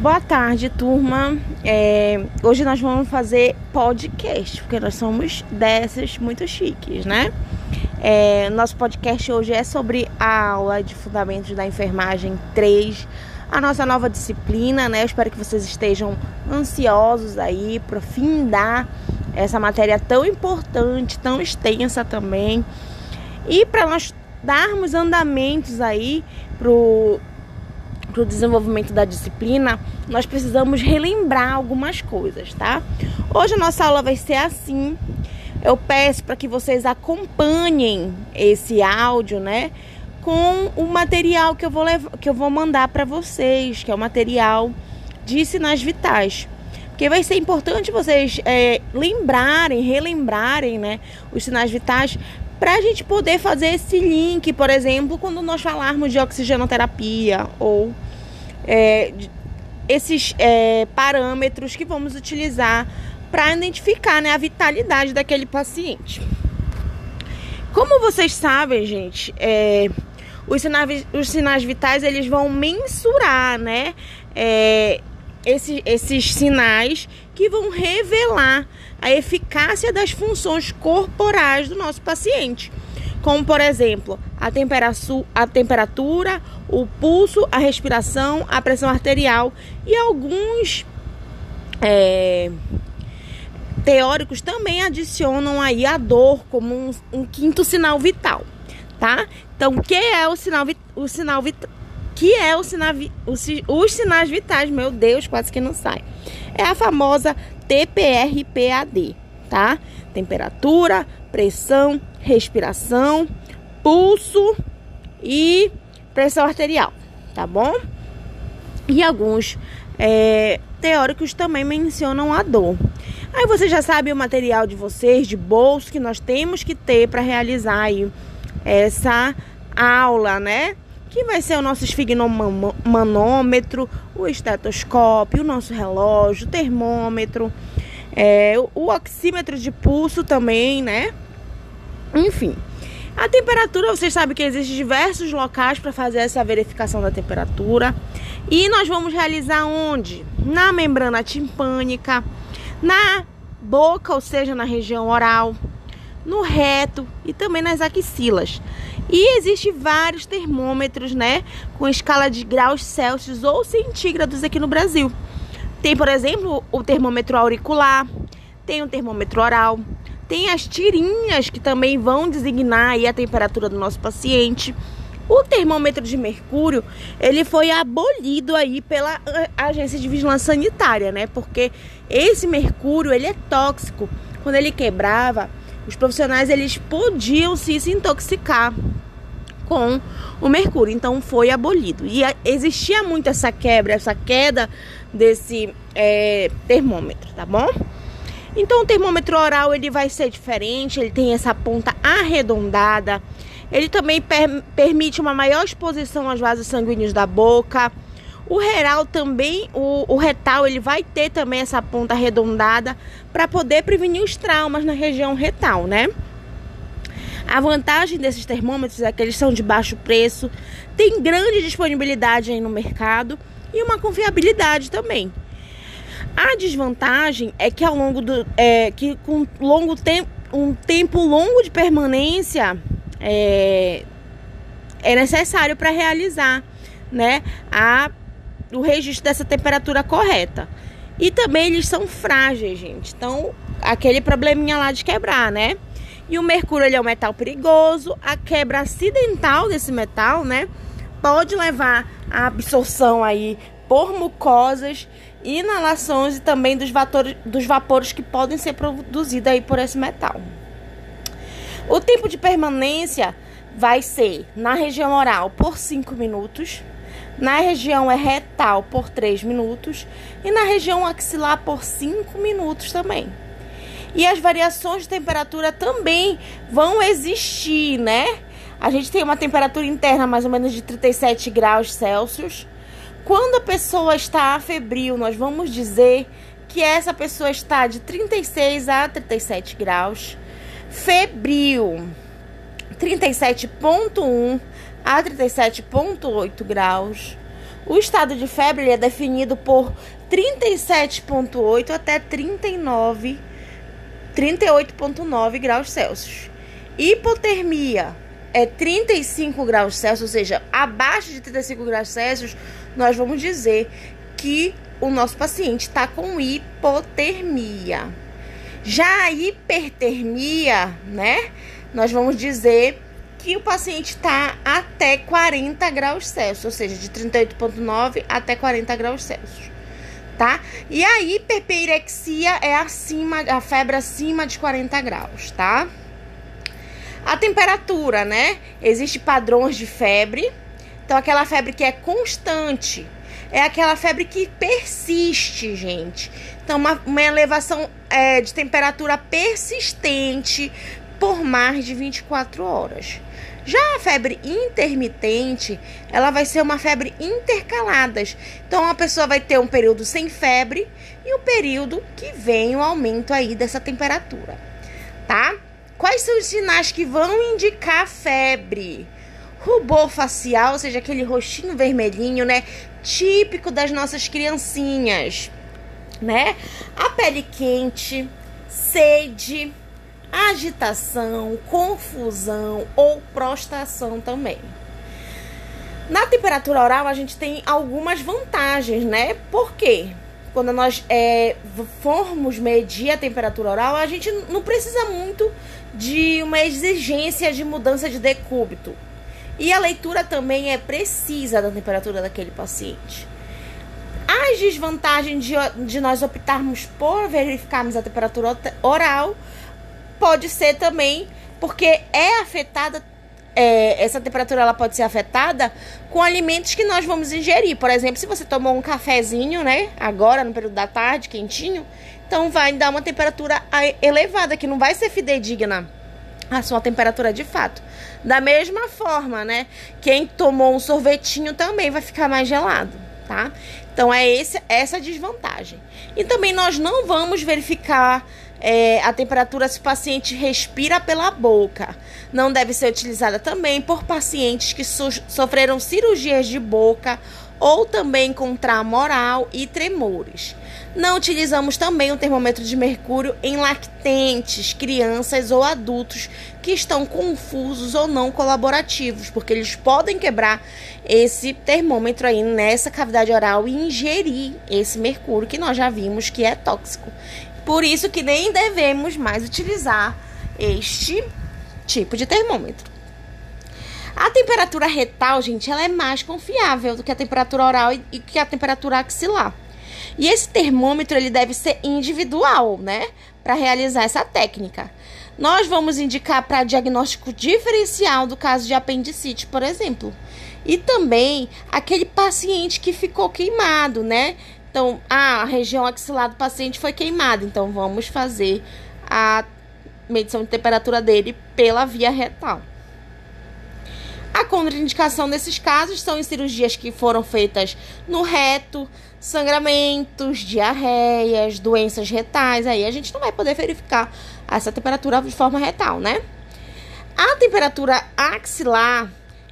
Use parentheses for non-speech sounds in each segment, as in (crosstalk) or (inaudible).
Boa tarde, turma. É, hoje nós vamos fazer podcast, porque nós somos dessas muito chiques, né? É, nosso podcast hoje é sobre a aula de Fundamentos da Enfermagem 3, a nossa nova disciplina, né? Eu espero que vocês estejam ansiosos aí para findar essa matéria tão importante, tão extensa também. E para nós darmos andamentos aí pro para o desenvolvimento da disciplina, nós precisamos relembrar algumas coisas, tá? Hoje a nossa aula vai ser assim. Eu peço para que vocês acompanhem esse áudio, né? Com o material que eu vou, levar, que eu vou mandar para vocês, que é o material de sinais vitais. Porque vai ser importante vocês é, lembrarem, relembrarem, né? Os sinais vitais para a gente poder fazer esse link, por exemplo, quando nós falarmos de oxigenoterapia ou é, esses é, parâmetros que vamos utilizar para identificar né, a vitalidade daquele paciente. Como vocês sabem, gente, é, os, sinais, os sinais vitais eles vão mensurar, né, é, esses, esses sinais que vão revelar a eficácia das funções corporais do nosso paciente, como por exemplo a, temperatura, a temperatura, o pulso, a respiração, a pressão arterial e alguns é, teóricos também adicionam aí a dor como um, um, quinto sinal vital, tá? Então, que é o sinal, o sinal que é o sinal, os, os sinais vitais, meu Deus, quase que não sai. É a famosa TPRPAD, tá? Temperatura, pressão, respiração, pulso e pressão arterial, tá bom? E alguns é, teóricos também mencionam a dor. Aí você já sabe o material de vocês, de bolso, que nós temos que ter para realizar aí essa aula, né? que vai ser o nosso esfigmomanômetro, o estetoscópio, o nosso relógio, o termômetro, é, o oxímetro de pulso também, né? Enfim. A temperatura, vocês sabem que existem diversos locais para fazer essa verificação da temperatura. E nós vamos realizar onde? Na membrana timpânica, na boca, ou seja, na região oral, no reto e também nas axilas. E existe vários termômetros, né, com escala de graus Celsius ou centígrados aqui no Brasil. Tem, por exemplo, o termômetro auricular, tem o termômetro oral, tem as tirinhas que também vão designar a temperatura do nosso paciente. O termômetro de mercúrio, ele foi abolido aí pela eh, Agência de Vigilância Sanitária, né? Porque esse mercúrio, ele é tóxico. Quando ele quebrava, os profissionais eles podiam se, se intoxicar com o mercúrio, então foi abolido. E existia muito essa quebra, essa queda desse é, termômetro, tá bom? Então o termômetro oral ele vai ser diferente, ele tem essa ponta arredondada, ele também per permite uma maior exposição aos vasos sanguíneos da boca. O retal também, o, o retal, ele vai ter também essa ponta arredondada para poder prevenir os traumas na região retal, né? A vantagem desses termômetros é que eles são de baixo preço, tem grande disponibilidade aí no mercado e uma confiabilidade também. A desvantagem é que ao longo do é, que com longo tempo um tempo longo de permanência é, é necessário para realizar, né, a o registro dessa temperatura correta. E também eles são frágeis, gente. Então, aquele probleminha lá de quebrar, né? E o mercúrio ele é um metal perigoso. A quebra acidental desse metal, né? Pode levar à absorção aí por mucosas, inalações e também dos vapores, dos vapores que podem ser produzidos aí por esse metal. O tempo de permanência vai ser na região oral por 5 minutos, na região retal por 3 minutos e na região axilar por 5 minutos também. E as variações de temperatura também vão existir, né? A gente tem uma temperatura interna mais ou menos de 37 graus Celsius. Quando a pessoa está febril, nós vamos dizer que essa pessoa está de 36 a 37 graus. Febril, 37,1 a 37,8 graus. O estado de febre é definido por 37,8 até 39, 38,9 graus Celsius. Hipotermia é 35 graus Celsius, ou seja, abaixo de 35 graus Celsius, nós vamos dizer que o nosso paciente está com hipotermia. Já a hipertermia, né? Nós vamos dizer que o paciente está até 40 graus Celsius, ou seja, de 38,9 até 40 graus Celsius, tá? E a hiperpirexia é acima, a febre acima de 40 graus, tá? A temperatura, né? Existem padrões de febre. Então, aquela febre que é constante é aquela febre que persiste, gente. Então, uma, uma elevação é, de temperatura persistente por mais de 24 horas. Já a febre intermitente, ela vai ser uma febre intercaladas. Então a pessoa vai ter um período sem febre e um período que vem o aumento aí dessa temperatura, tá? Quais são os sinais que vão indicar febre? Rubor facial, ou seja, aquele rostinho vermelhinho, né? Típico das nossas criancinhas, né? A pele quente, sede, agitação, confusão ou prostração também. Na temperatura oral, a gente tem algumas vantagens, né? Por quê? Quando nós é, formos medir a temperatura oral, a gente não precisa muito de uma exigência de mudança de decúbito. E a leitura também é precisa da temperatura daquele paciente. As desvantagens de, de nós optarmos por verificarmos a temperatura oral pode ser também porque é afetada é, essa temperatura ela pode ser afetada com alimentos que nós vamos ingerir. Por exemplo, se você tomou um cafezinho, né? Agora, no período da tarde, quentinho, então vai dar uma temperatura elevada, que não vai ser fidedigna a sua temperatura de fato. Da mesma forma, né? Quem tomou um sorvetinho também vai ficar mais gelado, tá? Então é esse, essa desvantagem. E também nós não vamos verificar é, a temperatura se o paciente respira pela boca. Não deve ser utilizada também por pacientes que so sofreram cirurgias de boca ou também com trauma oral e tremores. Não utilizamos também o termômetro de mercúrio em lactentes, crianças ou adultos que estão confusos ou não colaborativos, porque eles podem quebrar esse termômetro aí nessa cavidade oral e ingerir esse mercúrio que nós já vimos que é tóxico. Por isso que nem devemos mais utilizar este tipo de termômetro. A temperatura retal, gente, ela é mais confiável do que a temperatura oral e, que a temperatura axilar. E esse termômetro ele deve ser individual, né, para realizar essa técnica. Nós vamos indicar para diagnóstico diferencial do caso de apendicite, por exemplo. E também aquele paciente que ficou queimado, né? Então, a região axilar do paciente foi queimada, então vamos fazer a medição de temperatura dele pela via retal. A contraindicação nesses casos são em cirurgias que foram feitas no reto, sangramentos, diarreias, doenças retais. Aí a gente não vai poder verificar essa temperatura de forma retal, né? A temperatura axilar,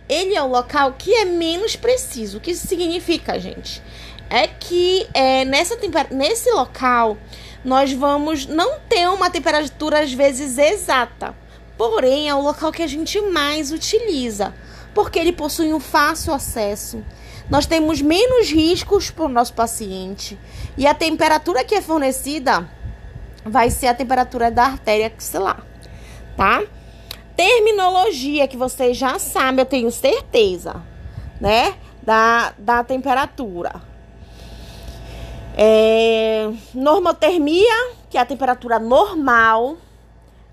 ele é o local que é menos preciso. O que isso significa, gente? é que é, nessa nesse local nós vamos não ter uma temperatura às vezes exata, porém é o local que a gente mais utiliza, porque ele possui um fácil acesso. Nós temos menos riscos para o nosso paciente e a temperatura que é fornecida vai ser a temperatura da artéria axilar, tá? Terminologia que vocês já sabem, eu tenho certeza, né? Da, da temperatura. É, normotermia, que é a temperatura normal.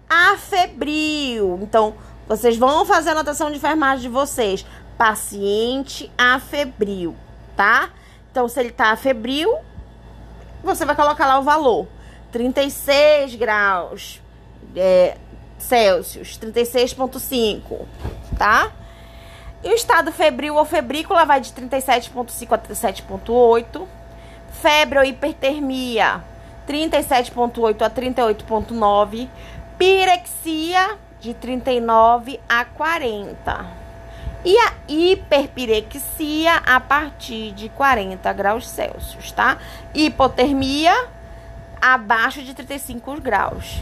Afebril. Então, vocês vão fazer a anotação de enfermagem de vocês. Paciente afebril, tá? Então, se ele tá afebril, você vai colocar lá o valor. 36 graus é, Celsius, 36,5, tá? E o estado febril ou febrícula vai de 37,5 a 37,8 febre ou hipertermia 37,8 a 38,9, pirexia de 39 a 40. E a hiperpirexia a partir de 40 graus Celsius, tá? Hipotermia abaixo de 35 graus.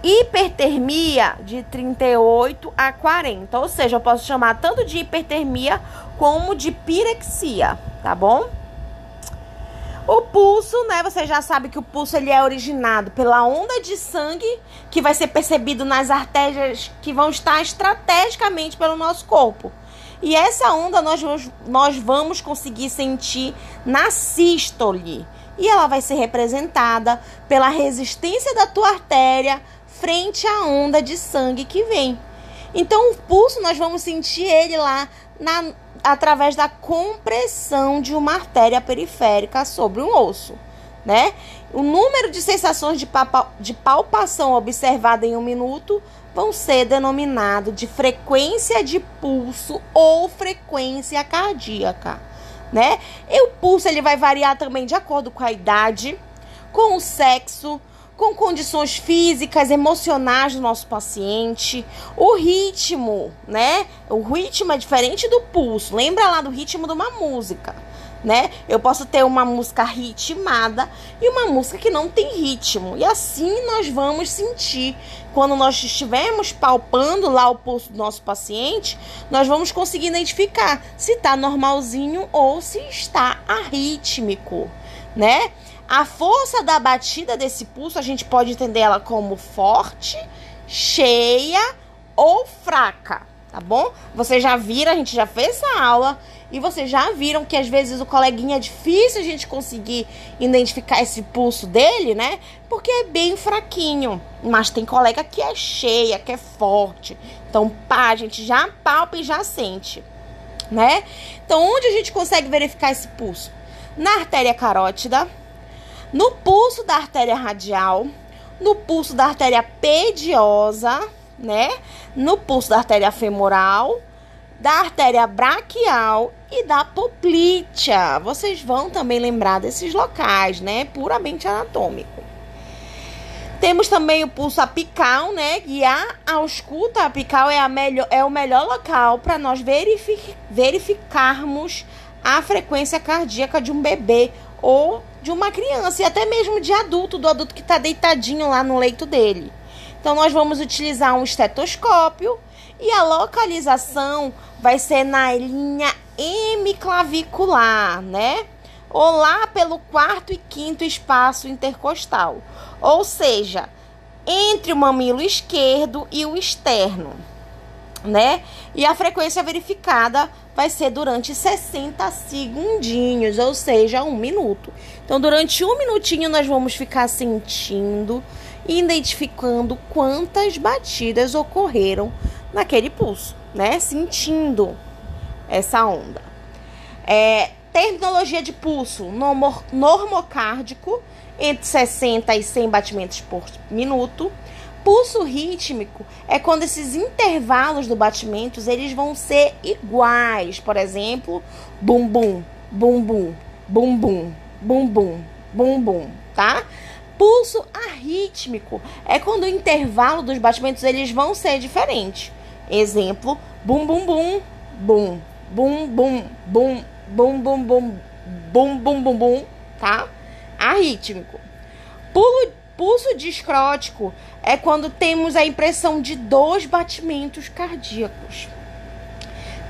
Hipertermia de 38 a 40, ou seja, eu posso chamar tanto de hipertermia como de pirexia, tá bom? O pulso, né? Você já sabe que o pulso ele é originado pela onda de sangue que vai ser percebido nas artérias que vão estar estrategicamente pelo nosso corpo. E essa onda nós, nós vamos conseguir sentir na sístole. E ela vai ser representada pela resistência da tua artéria frente à onda de sangue que vem. Então, o pulso nós vamos sentir ele lá na, através da compressão de uma artéria periférica sobre um osso, né? O número de sensações de, de palpação observada em um minuto vão ser denominado de frequência de pulso ou frequência cardíaca, né? E o pulso ele vai variar também de acordo com a idade, com o sexo, com condições físicas, emocionais do nosso paciente, o ritmo, né? O ritmo é diferente do pulso. Lembra lá do ritmo de uma música, né? Eu posso ter uma música ritmada e uma música que não tem ritmo. E assim nós vamos sentir quando nós estivermos palpando lá o pulso do nosso paciente, nós vamos conseguir identificar se está normalzinho ou se está arrítmico, né? A força da batida desse pulso, a gente pode entender ela como forte, cheia ou fraca, tá bom? Vocês já viram, a gente já fez essa aula e vocês já viram que às vezes o coleguinha é difícil a gente conseguir identificar esse pulso dele, né? Porque é bem fraquinho. Mas tem colega que é cheia, que é forte. Então, pá, a gente já palpa e já sente, né? Então, onde a gente consegue verificar esse pulso? Na artéria carótida no pulso da artéria radial, no pulso da artéria pediosa, né? No pulso da artéria femoral, da artéria braquial e da poplítea. Vocês vão também lembrar desses locais, né? Puramente anatômico. Temos também o pulso apical, né? E a ausculta apical é, a melhor, é o melhor local para nós verific, verificarmos a frequência cardíaca de um bebê ou de uma criança e até mesmo de adulto, do adulto que está deitadinho lá no leito dele. Então, nós vamos utilizar um estetoscópio e a localização vai ser na linha hemiclavicular, né? Ou lá pelo quarto e quinto espaço intercostal, ou seja, entre o mamilo esquerdo e o externo, né? E a frequência verificada vai ser durante 60 segundinhos, ou seja, um minuto. Então, durante um minutinho, nós vamos ficar sentindo e identificando quantas batidas ocorreram naquele pulso, né? Sentindo essa onda. É, terminologia de pulso normocárdico entre 60 e 100 batimentos por minuto pulso rítmico é quando esses intervalos do batimento eles vão ser iguais. Por exemplo, bum bum, bum bum, bum bum, bum bum, bum bum, tá? Pulso arrítmico é quando o intervalo dos batimentos eles vão ser diferentes. Exemplo, bum bum bum, bum, bum bum, bum, bum bum bum, bum bum bum bum, tá? Arrítmico. Pulo Pulso discrótico é quando temos a impressão de dois batimentos cardíacos.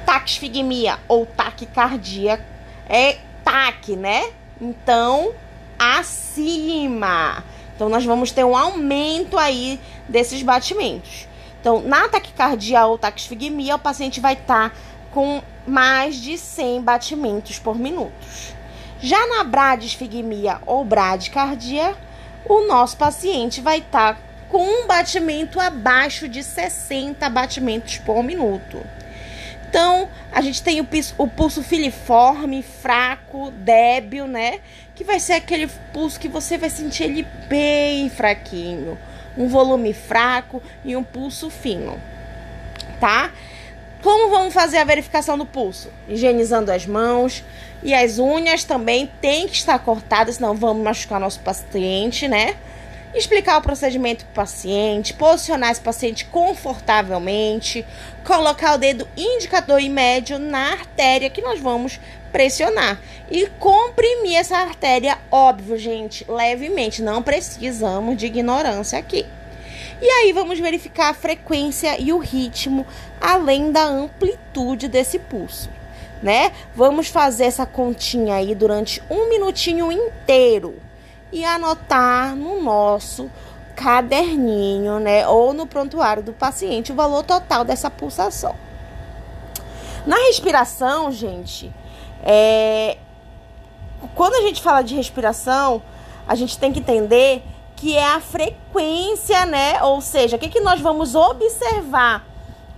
Taxfigmia ou taquicardia é taque, né? Então, acima. Então, nós vamos ter um aumento aí desses batimentos. Então, na taquicardia ou taxfigmia, o paciente vai estar tá com mais de 100 batimentos por minuto. Já na bradisfigmia ou bradicardia, o nosso paciente vai estar tá com um batimento abaixo de 60 batimentos por minuto. Então, a gente tem o pulso, o pulso filiforme, fraco, débil, né? Que vai ser aquele pulso que você vai sentir ele bem fraquinho. Um volume fraco e um pulso fino, tá? Como vamos fazer a verificação do pulso? Higienizando as mãos, e as unhas também têm que estar cortadas, senão vamos machucar nosso paciente, né? Explicar o procedimento para o paciente, posicionar esse paciente confortavelmente, colocar o dedo indicador e médio na artéria que nós vamos pressionar e comprimir essa artéria, óbvio, gente, levemente. Não precisamos de ignorância aqui. E aí vamos verificar a frequência e o ritmo, além da amplitude desse pulso, né? Vamos fazer essa continha aí durante um minutinho inteiro e anotar no nosso caderninho, né, ou no prontuário do paciente o valor total dessa pulsação. Na respiração, gente, é... quando a gente fala de respiração, a gente tem que entender que é a frequência, né? Ou seja, o que, que nós vamos observar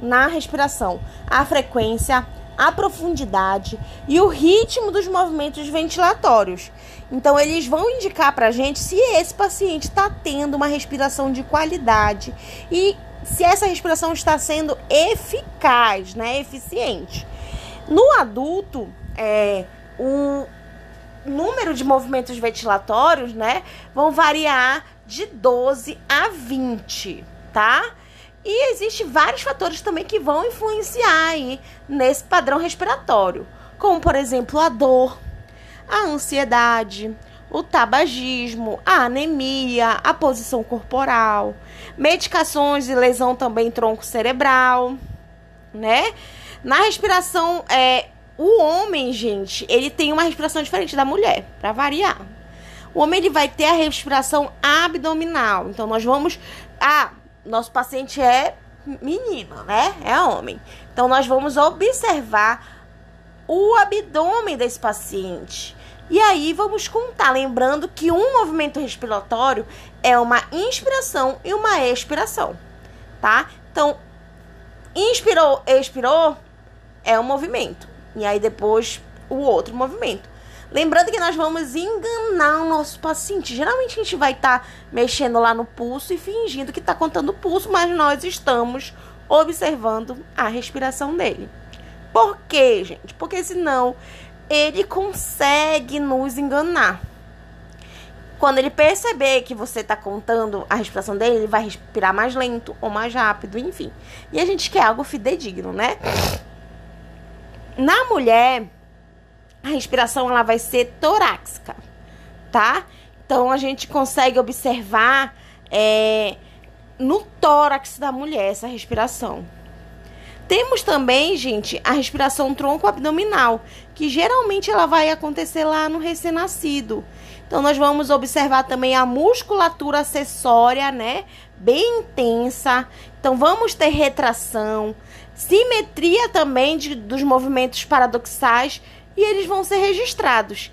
na respiração? A frequência, a profundidade e o ritmo dos movimentos ventilatórios. Então, eles vão indicar para a gente se esse paciente está tendo uma respiração de qualidade e se essa respiração está sendo eficaz, né? Eficiente. No adulto, é, o número de movimentos ventilatórios, né, vão variar de 12 a 20, tá? E existem vários fatores também que vão influenciar aí nesse padrão respiratório, como por exemplo a dor, a ansiedade, o tabagismo, a anemia, a posição corporal, medicações e lesão também tronco cerebral, né? Na respiração, é, o homem, gente, ele tem uma respiração diferente da mulher, para variar. O homem ele vai ter a respiração abdominal. Então nós vamos, ah, nosso paciente é menina, né? É homem. Então nós vamos observar o abdômen desse paciente. E aí vamos contar, lembrando que um movimento respiratório é uma inspiração e uma expiração, tá? Então, inspirou, expirou é um movimento. E aí depois o outro movimento. Lembrando que nós vamos enganar o nosso paciente. Geralmente a gente vai estar tá mexendo lá no pulso e fingindo que está contando o pulso, mas nós estamos observando a respiração dele. Por quê, gente? Porque senão ele consegue nos enganar. Quando ele perceber que você está contando a respiração dele, ele vai respirar mais lento ou mais rápido, enfim. E a gente quer algo fidedigno, né? Na mulher, a respiração ela vai ser torácica, tá? Então a gente consegue observar é, no tórax da mulher essa respiração. Temos também, gente, a respiração tronco-abdominal, que geralmente ela vai acontecer lá no recém-nascido. Então, nós vamos observar também a musculatura acessória, né? Bem intensa. Então, vamos ter retração, simetria também de, dos movimentos paradoxais e eles vão ser registrados.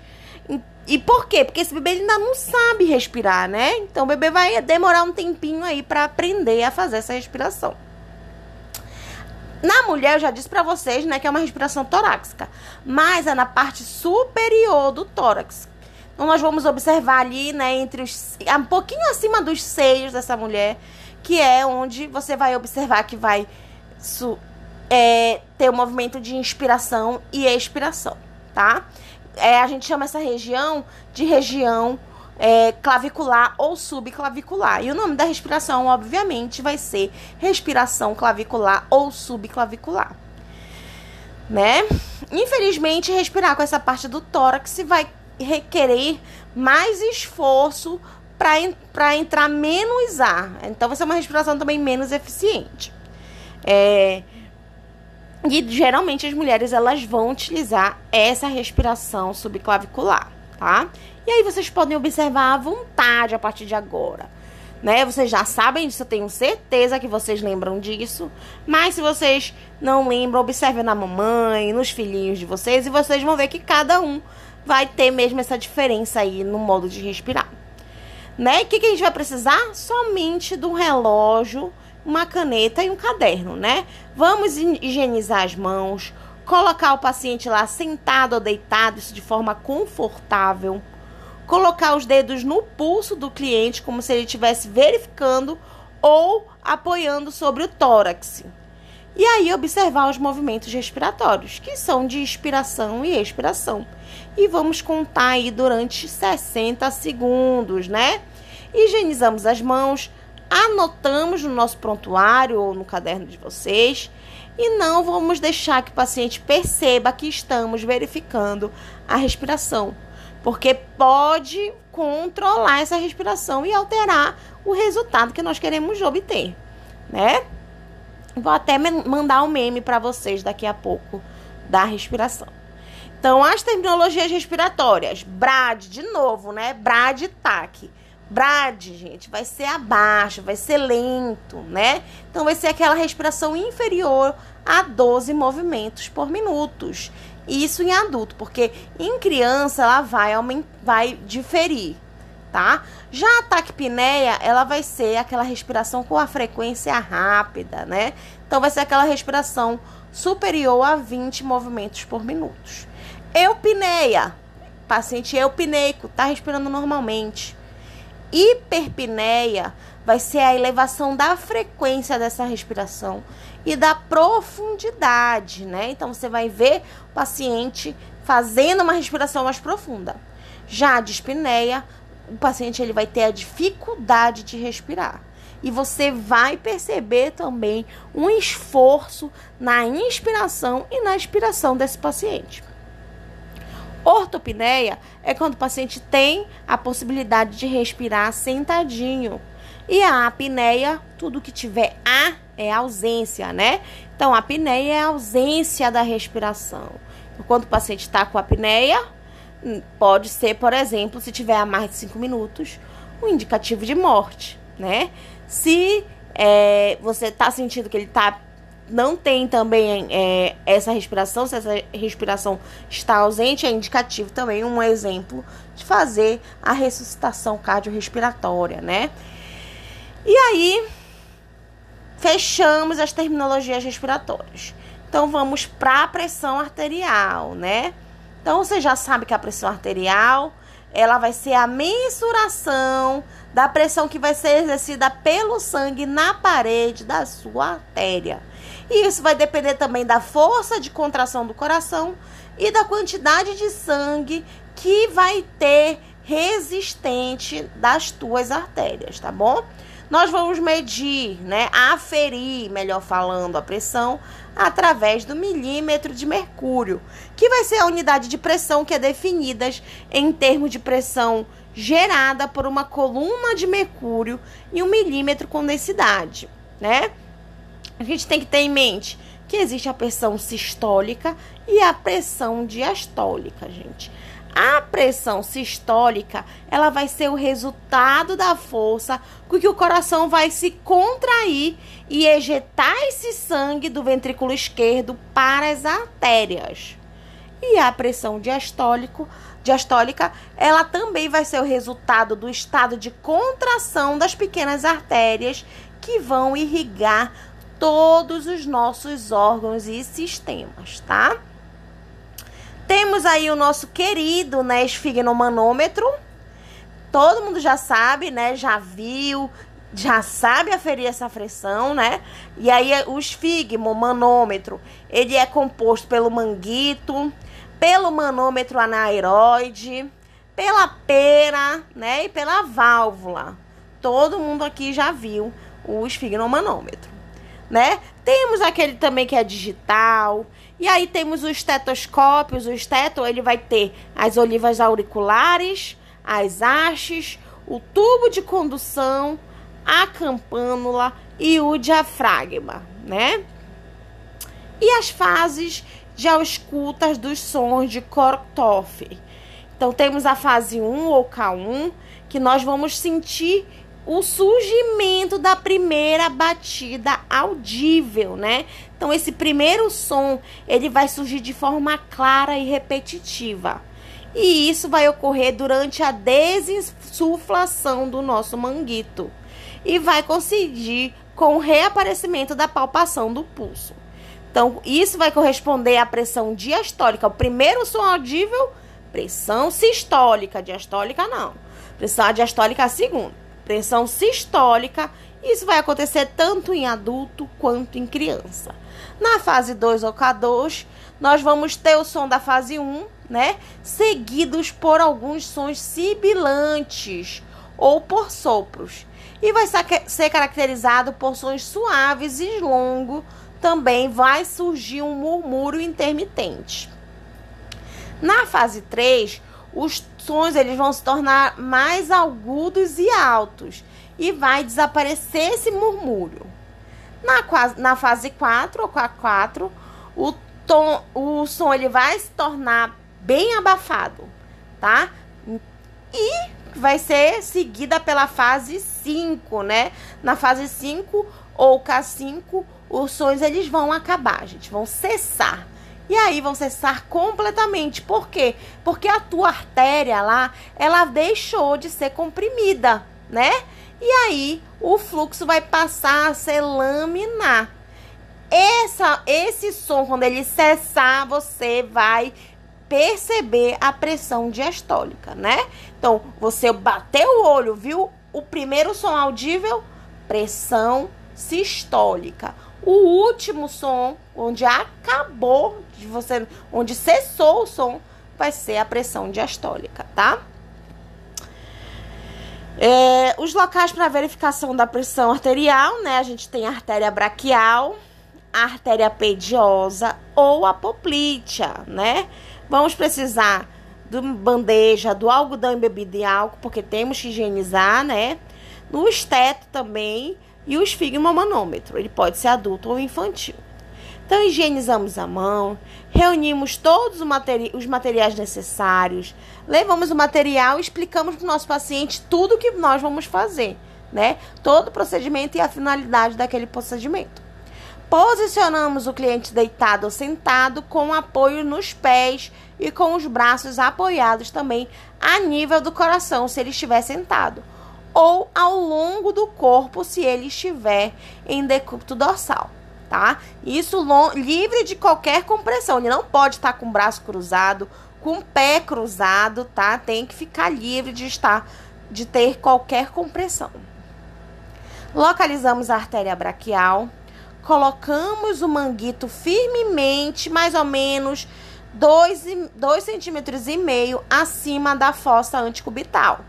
E, por quê? Porque esse bebê ainda não sabe respirar, né? Então o bebê vai demorar um tempinho aí para aprender a fazer essa respiração. Na mulher, eu já disse para vocês, né, que é uma respiração torácica, mas é na parte superior do tórax. Então nós vamos observar ali, né, entre os um pouquinho acima dos seios dessa mulher, que é onde você vai observar que vai su, é, ter o um movimento de inspiração e expiração, tá? É, a gente chama essa região de região é, clavicular ou subclavicular. E o nome da respiração, obviamente, vai ser respiração clavicular ou subclavicular. Né? Infelizmente, respirar com essa parte do tórax vai requerer mais esforço para entrar menos ar. Então, vai ser uma respiração também menos eficiente. É, e geralmente as mulheres elas vão utilizar essa respiração subclavicular, tá? E aí vocês podem observar à vontade a partir de agora. Né? Vocês já sabem disso, eu tenho certeza que vocês lembram disso. Mas se vocês não lembram, observem na mamãe, nos filhinhos de vocês, e vocês vão ver que cada um vai ter mesmo essa diferença aí no modo de respirar. Né? O que, que a gente vai precisar? Somente do relógio uma caneta e um caderno, né? Vamos higienizar as mãos, colocar o paciente lá sentado ou deitado, isso de forma confortável. Colocar os dedos no pulso do cliente, como se ele estivesse verificando ou apoiando sobre o tórax. E aí observar os movimentos respiratórios, que são de inspiração e expiração. E vamos contar aí durante 60 segundos, né? higienizamos as mãos, anotamos no nosso prontuário ou no caderno de vocês e não vamos deixar que o paciente perceba que estamos verificando a respiração, porque pode controlar essa respiração e alterar o resultado que nós queremos obter, né? Vou até mandar um meme para vocês daqui a pouco da respiração. Então, as terminologias respiratórias, BRAD, de novo, né? BRAD e TAC. Brad, gente, vai ser abaixo, vai ser lento, né? Então vai ser aquela respiração inferior a 12 movimentos por minutos. Isso em adulto, porque em criança ela vai vai diferir, tá? Já a taquipneia, ela vai ser aquela respiração com a frequência rápida, né? Então vai ser aquela respiração superior a 20 movimentos por minuto. Eupneia, paciente eupneico, tá respirando normalmente hiperpneia vai ser a elevação da frequência dessa respiração e da profundidade, né? Então você vai ver o paciente fazendo uma respiração mais profunda. Já a dispneia, o paciente ele vai ter a dificuldade de respirar. E você vai perceber também um esforço na inspiração e na expiração desse paciente. Ortopneia é quando o paciente tem a possibilidade de respirar sentadinho. E a apneia, tudo que tiver a é ausência, né? Então, a apneia é a ausência da respiração. Então, quando o paciente está com apneia, hum, pode ser, por exemplo, se tiver a mais de 5 minutos, um indicativo de morte, né? Se é, você está sentindo que ele está não tem também é, essa respiração, se essa respiração está ausente, é indicativo também um exemplo de fazer a ressuscitação cardiorrespiratória, né? E aí, fechamos as terminologias respiratórias. Então, vamos para a pressão arterial, né? Então, você já sabe que a pressão arterial, ela vai ser a mensuração da pressão que vai ser exercida pelo sangue na parede da sua artéria. E isso vai depender também da força de contração do coração e da quantidade de sangue que vai ter resistente das tuas artérias, tá bom? Nós vamos medir, né, aferir, melhor falando, a pressão através do milímetro de mercúrio, que vai ser a unidade de pressão que é definida em termos de pressão gerada por uma coluna de mercúrio e um milímetro com densidade, né? A gente tem que ter em mente que existe a pressão sistólica e a pressão diastólica, gente. A pressão sistólica, ela vai ser o resultado da força com que o coração vai se contrair e ejetar esse sangue do ventrículo esquerdo para as artérias. E a pressão diastólico, diastólica, ela também vai ser o resultado do estado de contração das pequenas artérias que vão irrigar todos os nossos órgãos e sistemas, tá? Temos aí o nosso querido, né, esfigmomanômetro. Todo mundo já sabe, né, já viu, já sabe aferir essa pressão, né? E aí o esfigmomanômetro, ele é composto pelo manguito, pelo manômetro anaeroide, pela pera, né, e pela válvula. Todo mundo aqui já viu o esfigmomanômetro né? Temos aquele também que é digital. E aí temos os estetoscópios. O esteto, ele vai ter as olivas auriculares, as hastes, o tubo de condução, a campânula e o diafragma, né? E as fases de auscultas dos sons de Korthoff. Então temos a fase 1 ou K1, que nós vamos sentir o surgimento da primeira batida audível, né? Então esse primeiro som, ele vai surgir de forma clara e repetitiva. E isso vai ocorrer durante a desinsuflação do nosso manguito e vai coincidir com o reaparecimento da palpação do pulso. Então, isso vai corresponder à pressão diastólica. O primeiro som audível, pressão sistólica, diastólica não. Pressão diastólica a segunda pressão sistólica. Isso vai acontecer tanto em adulto quanto em criança. Na fase 2 ou K2, nós vamos ter o som da fase 1, né? Seguidos por alguns sons sibilantes ou por sopros. E vai ser caracterizado por sons suaves e longos. Também vai surgir um murmúrio intermitente. Na fase 3, os sons eles vão se tornar mais agudos e altos e vai desaparecer esse murmúrio. Na, na fase 4 ou 4, o, tom, o som ele vai se tornar bem abafado, tá? E vai ser seguida pela fase 5, né? Na fase 5 ou K5, os sons eles vão acabar, gente, vão cessar. E aí vão cessar completamente. Por quê? Porque a tua artéria lá, ela deixou de ser comprimida, né? E aí o fluxo vai passar a ser laminar. Essa, esse som, quando ele cessar, você vai perceber a pressão diastólica, né? Então, você bateu o olho, viu o primeiro som audível? Pressão sistólica. O último som, onde acabou de você, onde cessou o som, vai ser a pressão diastólica, tá? É, os locais para verificação da pressão arterial, né? A gente tem a artéria braquial, a artéria pediosa ou a poplítea, né? Vamos precisar de bandeja, do algodão embebido em álcool, porque temos que higienizar, né? No esteto também e o esfigmomanômetro, ele pode ser adulto ou infantil. Então, higienizamos a mão, reunimos todos os materiais necessários, levamos o material e explicamos para o nosso paciente tudo o que nós vamos fazer, né? Todo o procedimento e a finalidade daquele procedimento. Posicionamos o cliente deitado ou sentado com apoio nos pés e com os braços apoiados também a nível do coração, se ele estiver sentado, ou ao longo do corpo, se ele estiver em decúbito dorsal tá? Isso livre de qualquer compressão. Ele não pode estar com o braço cruzado, com o pé cruzado, tá? Tem que ficar livre de estar de ter qualquer compressão. Localizamos a artéria braquial, colocamos o manguito firmemente, mais ou menos 2 centímetros e meio acima da fossa anticubital,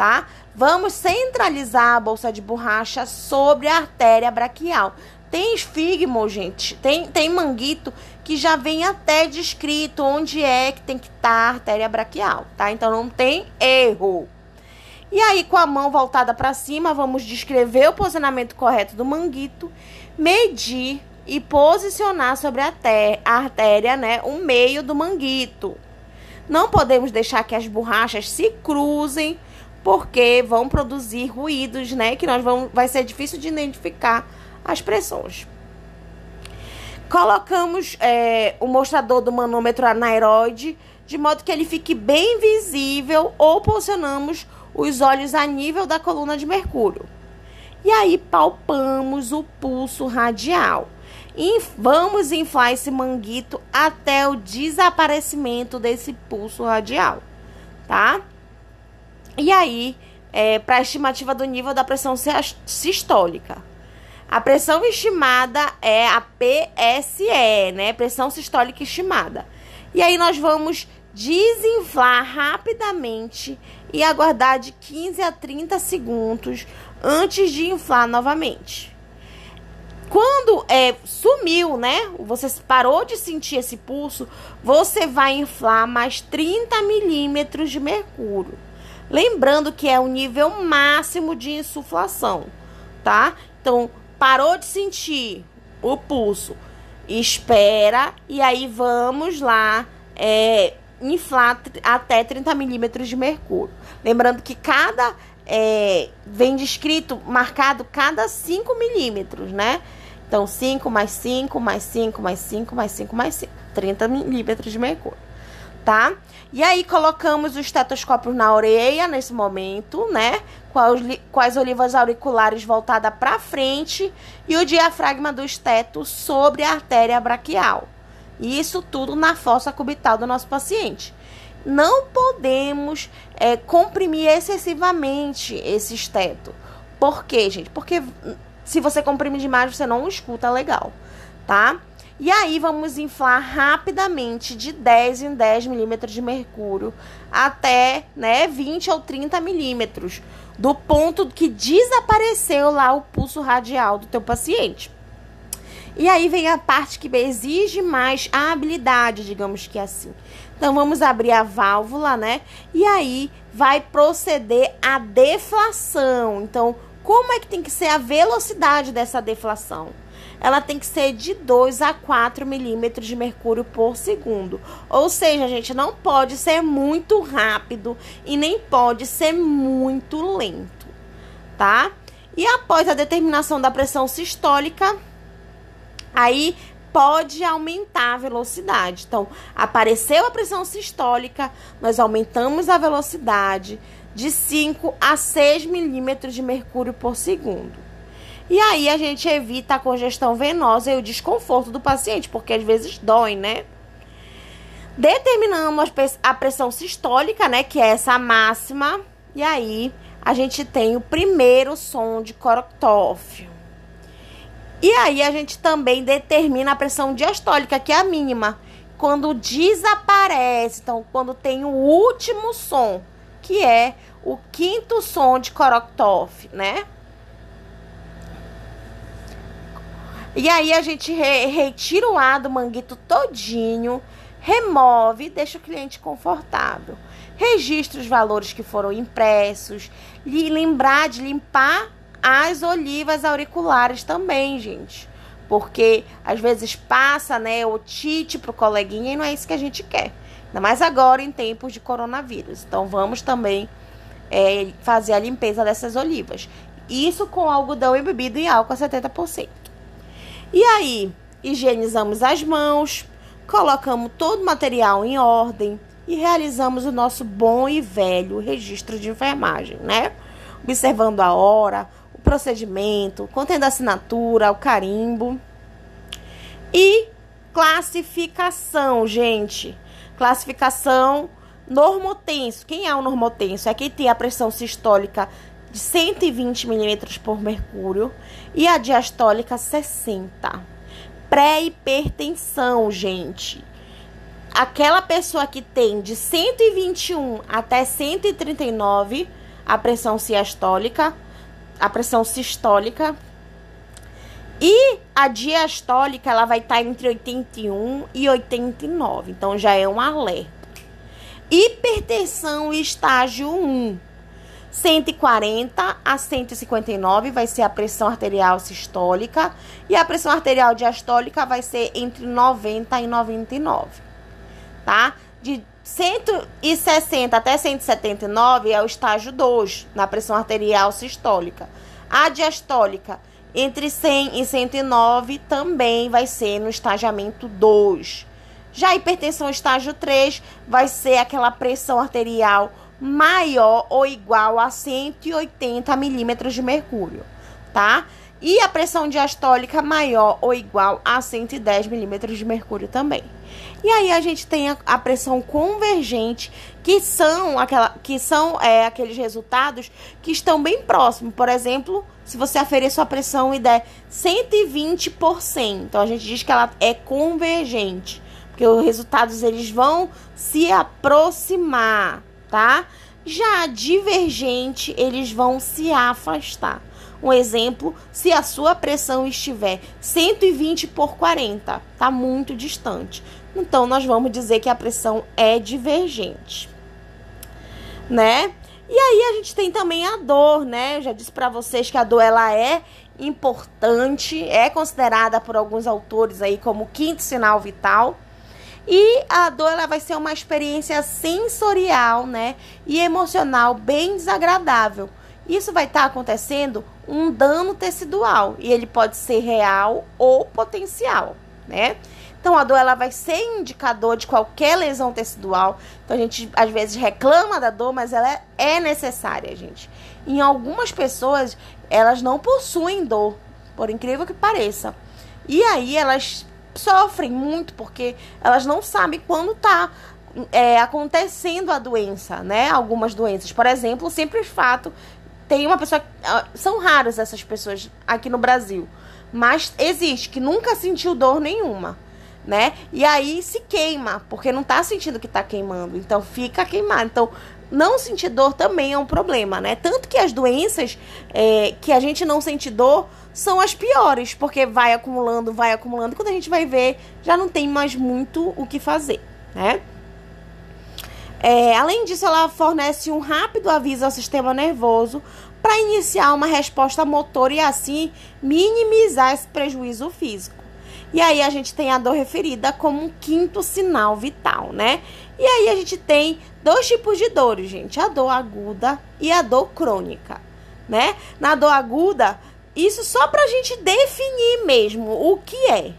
tá? Vamos centralizar a bolsa de borracha sobre a artéria braquial. Tem esfigmo, gente. Tem, tem manguito que já vem até descrito onde é que tem que estar tá a artéria braquial, tá? Então não tem erro. E aí, com a mão voltada para cima, vamos descrever o posicionamento correto do manguito, medir e posicionar sobre a, a artéria, né, o meio do manguito. Não podemos deixar que as borrachas se cruzem, porque vão produzir ruídos, né, que nós vamos, vai ser difícil de identificar as pressões. Colocamos é, o mostrador do manômetro anaeroide de modo que ele fique bem visível ou posicionamos os olhos a nível da coluna de mercúrio. E aí palpamos o pulso radial. E vamos inflar esse manguito até o desaparecimento desse pulso radial, tá? E aí, é, para a estimativa do nível da pressão sistólica. A pressão estimada é a PSE, né? Pressão sistólica estimada. E aí nós vamos desinflar rapidamente e aguardar de 15 a 30 segundos antes de inflar novamente. Quando é, sumiu, né? Você parou de sentir esse pulso, você vai inflar mais 30 milímetros de mercúrio. Lembrando que é o nível máximo de insuflação, tá? Então, Parou de sentir o pulso. Espera e aí vamos lá é, inflar até 30 milímetros de mercúrio. Lembrando que cada é, vem descrito, marcado cada 5 milímetros, né? Então, 5 mais 5, mais 5, mais 5, mais 5, mais 5. 30 milímetros de mercúrio, tá? E aí colocamos o estetoscópio na orelha nesse momento, né? Com as, olivas auriculares voltadas para frente e o diafragma do esteto sobre a artéria braquial. Isso tudo na fossa cubital do nosso paciente. Não podemos é, comprimir excessivamente esse esteto. Por quê, gente? Porque se você comprimir demais, você não escuta legal, tá? E aí vamos inflar rapidamente de 10 em 10 milímetros de mercúrio até né, 20 ou 30 milímetros. do ponto que desapareceu lá o pulso radial do teu paciente. E aí vem a parte que exige mais a habilidade, digamos que assim. Então vamos abrir a válvula, né? E aí vai proceder a deflação. Então, como é que tem que ser a velocidade dessa deflação? Ela tem que ser de 2 a 4 milímetros de mercúrio por segundo. Ou seja, a gente não pode ser muito rápido e nem pode ser muito lento, tá? E após a determinação da pressão sistólica, aí pode aumentar a velocidade. Então, apareceu a pressão sistólica, nós aumentamos a velocidade de 5 a 6 milímetros de mercúrio por segundo. E aí a gente evita a congestão venosa e o desconforto do paciente, porque às vezes dói, né? Determinamos a pressão sistólica, né, que é essa máxima, e aí a gente tem o primeiro som de Korotov. E aí a gente também determina a pressão diastólica, que é a mínima, quando desaparece, então quando tem o último som, que é o quinto som de Korotov, né? E aí a gente re retira o ar do manguito todinho, remove, deixa o cliente confortável. Registra os valores que foram impressos, e lembrar de limpar as olivas auriculares também, gente. Porque às vezes passa, né, otite pro coleguinha e não é isso que a gente quer. Ainda mais agora em tempos de coronavírus. Então vamos também é, fazer a limpeza dessas olivas. Isso com algodão embebido em álcool a 70%. E aí, higienizamos as mãos, colocamos todo o material em ordem e realizamos o nosso bom e velho registro de enfermagem, né? Observando a hora, o procedimento, contendo a assinatura, o carimbo. E classificação, gente. Classificação normotenso. Quem é o normotenso? É quem tem a pressão sistólica de 120 milímetros por mercúrio e a diastólica 60. Pré-hipertensão, gente. Aquela pessoa que tem de 121 até 139 a pressão siastólica, a pressão sistólica. E a diastólica, ela vai estar entre 81 e 89. Então já é um alerta. Hipertensão estágio 1 140 a 159 vai ser a pressão arterial sistólica e a pressão arterial diastólica vai ser entre 90 e 99, tá? De 160 até 179 é o estágio 2 na pressão arterial sistólica. A diastólica entre 100 e 109 também vai ser no estagiamento 2. Já a hipertensão estágio 3 vai ser aquela pressão arterial maior ou igual a 180 milímetros de mercúrio, tá? E a pressão diastólica maior ou igual a 110 milímetros de mercúrio também. E aí a gente tem a, a, pressão convergente, que são, aquela, que são é, aqueles resultados que estão bem próximos. Por exemplo, se você aferir sua pressão e der 120 por 100, então a gente diz que ela é convergente, porque os resultados eles vão se aproximar, tá? Já divergente, eles vão se afastar. Um exemplo, se a sua pressão estiver 120 por 40, tá muito distante. Então nós vamos dizer que a pressão é divergente. Né? E aí a gente tem também a dor, né? Eu já disse para vocês que a dor ela é importante, é considerada por alguns autores aí como quinto sinal vital. E a dor ela vai ser uma experiência sensorial, né, e emocional bem desagradável. Isso vai estar tá acontecendo um dano tecidual e ele pode ser real ou potencial, né? Então a dor ela vai ser indicador de qualquer lesão tecidual. Então a gente às vezes reclama da dor, mas ela é, é necessária, gente. Em algumas pessoas elas não possuem dor, por incrível que pareça. E aí elas sofrem muito porque elas não sabem quando está é, acontecendo a doença, né? Algumas doenças, por exemplo, o fato tem uma pessoa ah, são raras essas pessoas aqui no Brasil, mas existe que nunca sentiu dor nenhuma, né? E aí se queima porque não está sentindo que está queimando, então fica queimado. Então não sentir dor também é um problema, né? Tanto que as doenças é, que a gente não sente dor são as piores, porque vai acumulando, vai acumulando. Quando a gente vai ver, já não tem mais muito o que fazer, né? É, além disso, ela fornece um rápido aviso ao sistema nervoso para iniciar uma resposta motor e assim minimizar esse prejuízo físico. E aí a gente tem a dor referida como um quinto sinal vital, né? E aí a gente tem dois tipos de dores, gente: a dor aguda e a dor crônica, né? Na dor aguda, isso só para a gente definir mesmo o que é.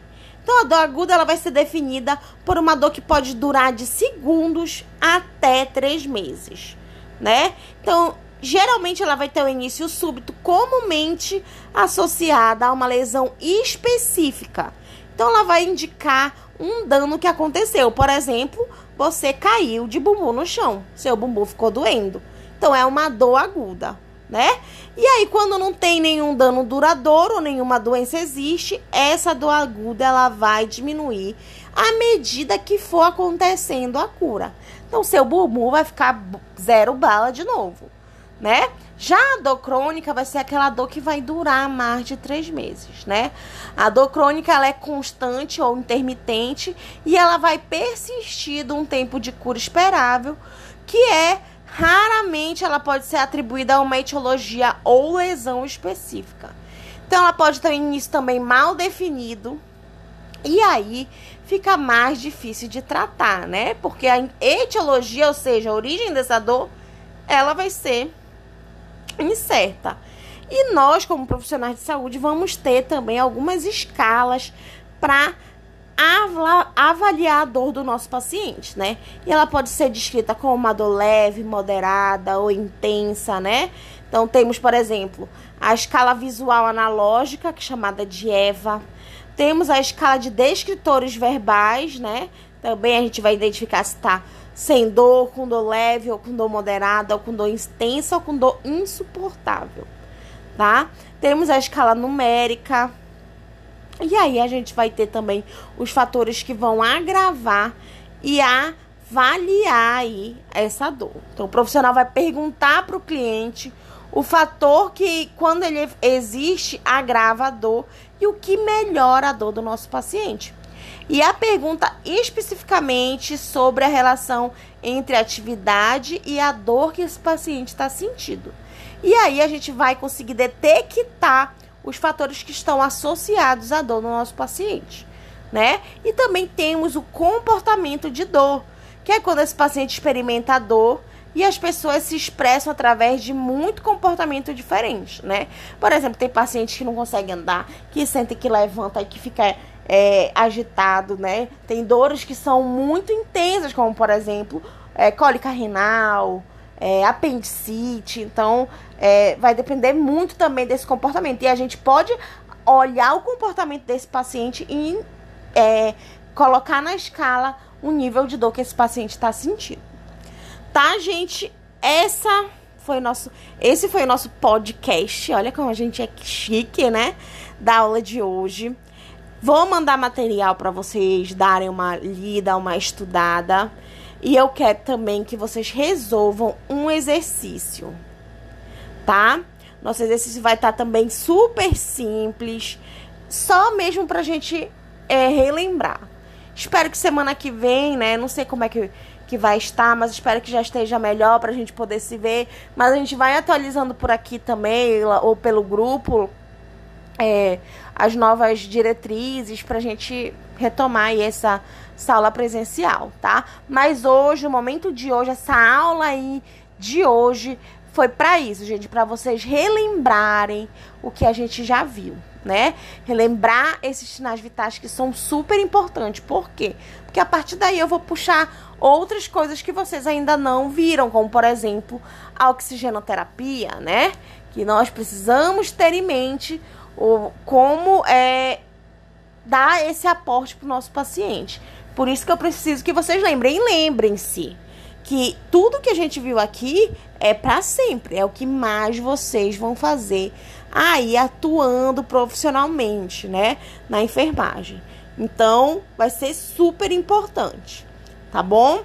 Então a dor aguda ela vai ser definida por uma dor que pode durar de segundos até três meses, né? Então geralmente ela vai ter um início súbito, comumente associada a uma lesão específica. Então ela vai indicar um dano que aconteceu. Por exemplo, você caiu de bumbum no chão, seu bumbum ficou doendo. Então é uma dor aguda, né? E aí quando não tem nenhum dano duradouro, nenhuma doença existe, essa dor aguda ela vai diminuir à medida que for acontecendo a cura. Então seu bumbum vai ficar zero bala de novo, né? Já a dor crônica vai ser aquela dor que vai durar mais de três meses, né? A dor crônica ela é constante ou intermitente e ela vai persistir de um tempo de cura esperável, que é raramente ela pode ser atribuída a uma etiologia ou lesão específica. Então ela pode ter um início também mal definido e aí fica mais difícil de tratar, né? Porque a etiologia, ou seja, a origem dessa dor, ela vai ser incerta. E nós, como profissionais de saúde, vamos ter também algumas escalas para avaliar a dor do nosso paciente, né? E ela pode ser descrita como uma dor leve, moderada ou intensa, né? Então temos, por exemplo, a escala visual analógica, que é chamada de EVA. Temos a escala de descritores verbais, né? Também a gente vai identificar se está sem dor, com dor leve, ou com dor moderada, ou com dor intensa, ou com dor insuportável, tá? Temos a escala numérica. E aí a gente vai ter também os fatores que vão agravar e avaliar aí essa dor. Então o profissional vai perguntar para o cliente o fator que, quando ele existe, agrava a dor e o que melhora a dor do nosso paciente. E a pergunta especificamente sobre a relação entre a atividade e a dor que esse paciente está sentindo. E aí a gente vai conseguir detectar os fatores que estão associados à dor no nosso paciente, né? E também temos o comportamento de dor, que é quando esse paciente experimenta dor e as pessoas se expressam através de muito comportamento diferente, né? Por exemplo, tem pacientes que não conseguem andar, que sentem que levanta e que fica é, agitado, né? Tem dores que são muito intensas, como por exemplo, é, cólica renal, é, apendicite. Então, é, vai depender muito também desse comportamento. E a gente pode olhar o comportamento desse paciente e é, colocar na escala o nível de dor que esse paciente está sentindo. Tá, gente? Essa foi nosso, esse foi o nosso podcast. Olha como a gente é chique, né? Da aula de hoje. Vou mandar material para vocês darem uma lida, uma estudada. E eu quero também que vocês resolvam um exercício, tá? Nosso exercício vai estar tá também super simples, só mesmo pra gente é, relembrar. Espero que semana que vem, né? Não sei como é que, que vai estar, mas espero que já esteja melhor pra gente poder se ver. Mas a gente vai atualizando por aqui também, ou pelo grupo, é, as novas diretrizes para a gente retomar essa, essa aula presencial, tá? Mas hoje, o momento de hoje, essa aula aí de hoje foi para isso, gente, para vocês relembrarem o que a gente já viu, né? Relembrar esses sinais vitais que são super importantes. Por quê? Porque a partir daí eu vou puxar outras coisas que vocês ainda não viram, como por exemplo, a oxigenoterapia, né? Que nós precisamos ter em mente o, como é, dar esse aporte para o nosso paciente. Por isso que eu preciso que vocês lembrem. Lembrem-se que tudo que a gente viu aqui é para sempre. É o que mais vocês vão fazer aí atuando profissionalmente, né? Na enfermagem. Então, vai ser super importante, tá bom?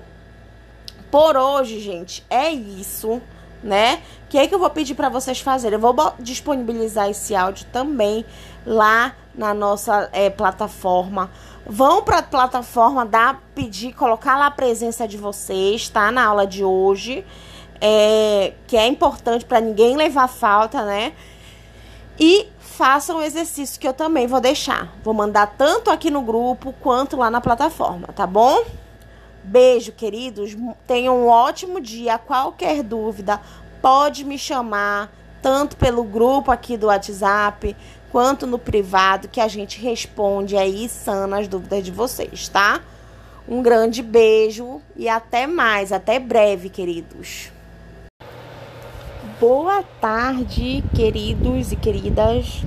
por hoje, gente, é isso, né? O que é que eu vou pedir para vocês fazerem? Eu vou disponibilizar esse áudio também lá na nossa é, plataforma. Vão para a plataforma, dar, pedir, colocar lá a presença de vocês, tá? Na aula de hoje, é, que é importante para ninguém levar falta, né? E façam o exercício que eu também vou deixar. Vou mandar tanto aqui no grupo quanto lá na plataforma, tá bom? Beijo, queridos. Tenham um ótimo dia. Qualquer dúvida, pode me chamar, tanto pelo grupo aqui do WhatsApp, quanto no privado, que a gente responde aí sana as dúvidas de vocês, tá? Um grande beijo e até mais, até breve, queridos. Boa tarde, queridos e queridas.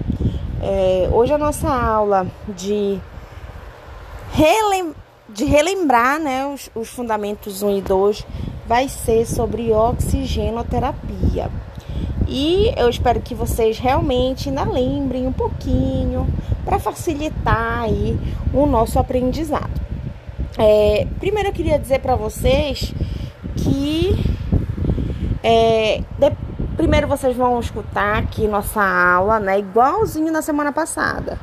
É, hoje a nossa aula de relembrar de relembrar né, os, os fundamentos 1 e 2 vai ser sobre oxigenoterapia. E eu espero que vocês realmente ainda lembrem um pouquinho para facilitar aí o nosso aprendizado. É, primeiro eu queria dizer para vocês que é, de, primeiro vocês vão escutar aqui nossa aula, né, igualzinho na semana passada.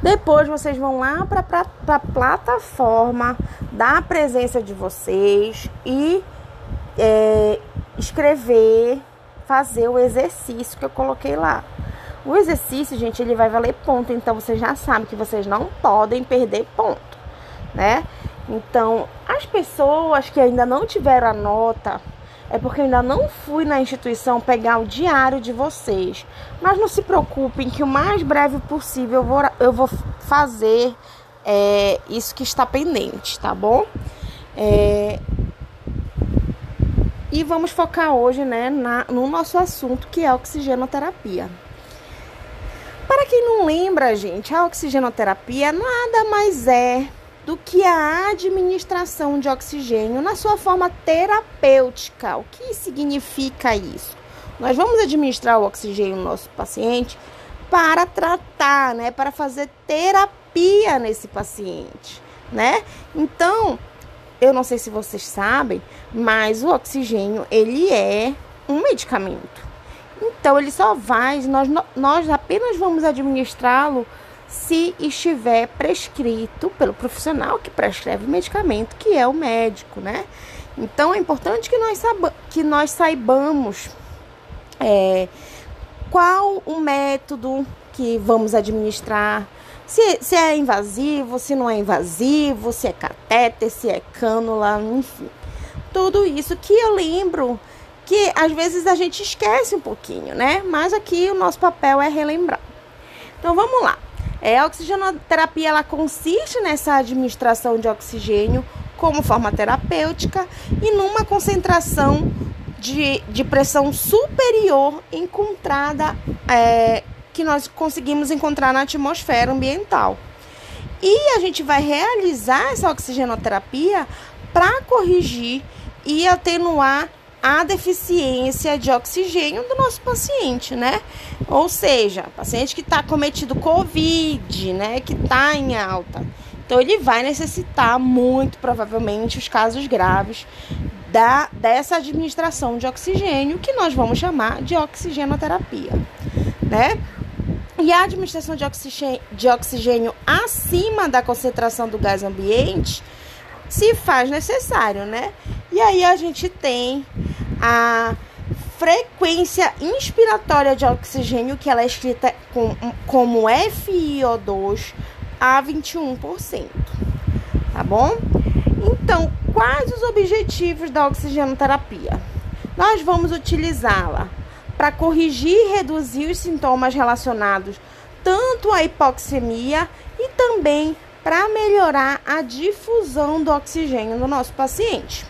Depois vocês vão lá para a plataforma da presença de vocês e é, escrever, fazer o exercício que eu coloquei lá. O exercício, gente, ele vai valer ponto, então vocês já sabem que vocês não podem perder ponto, né? Então, as pessoas que ainda não tiveram a nota, é porque eu ainda não fui na instituição pegar o diário de vocês. Mas não se preocupem que o mais breve possível eu vou, eu vou fazer é, isso que está pendente, tá bom? É, e vamos focar hoje né, na, no nosso assunto que é a oxigenoterapia. Para quem não lembra, gente, a oxigenoterapia nada mais é do que a administração de oxigênio na sua forma terapêutica. O que significa isso? Nós vamos administrar o oxigênio no nosso paciente para tratar, né, para fazer terapia nesse paciente, né? Então, eu não sei se vocês sabem, mas o oxigênio ele é um medicamento. Então, ele só vai, nós, nós apenas vamos administrá-lo se estiver prescrito pelo profissional que prescreve o medicamento, que é o médico, né? Então é importante que nós, que nós saibamos é, qual o método que vamos administrar, se, se é invasivo, se não é invasivo, se é catéter, se é cânula, enfim. Tudo isso que eu lembro que às vezes a gente esquece um pouquinho, né? Mas aqui o nosso papel é relembrar. Então vamos lá. É, a oxigenoterapia ela consiste nessa administração de oxigênio como forma terapêutica e numa concentração de, de pressão superior encontrada é, que nós conseguimos encontrar na atmosfera ambiental. E a gente vai realizar essa oxigenoterapia para corrigir e atenuar a deficiência de oxigênio do nosso paciente, né? Ou seja, paciente que está cometido COVID, né? Que está em alta. Então, ele vai necessitar, muito provavelmente, os casos graves da, dessa administração de oxigênio, que nós vamos chamar de oxigenoterapia, né? E a administração de oxigênio, de oxigênio acima da concentração do gás ambiente se faz necessário, né? E aí a gente tem a frequência inspiratória de oxigênio, que ela é escrita com, como FiO2 a 21%. Tá bom? Então, quais os objetivos da oxigenoterapia? Nós vamos utilizá-la para corrigir e reduzir os sintomas relacionados tanto à hipoxemia e também para melhorar a difusão do oxigênio no nosso paciente.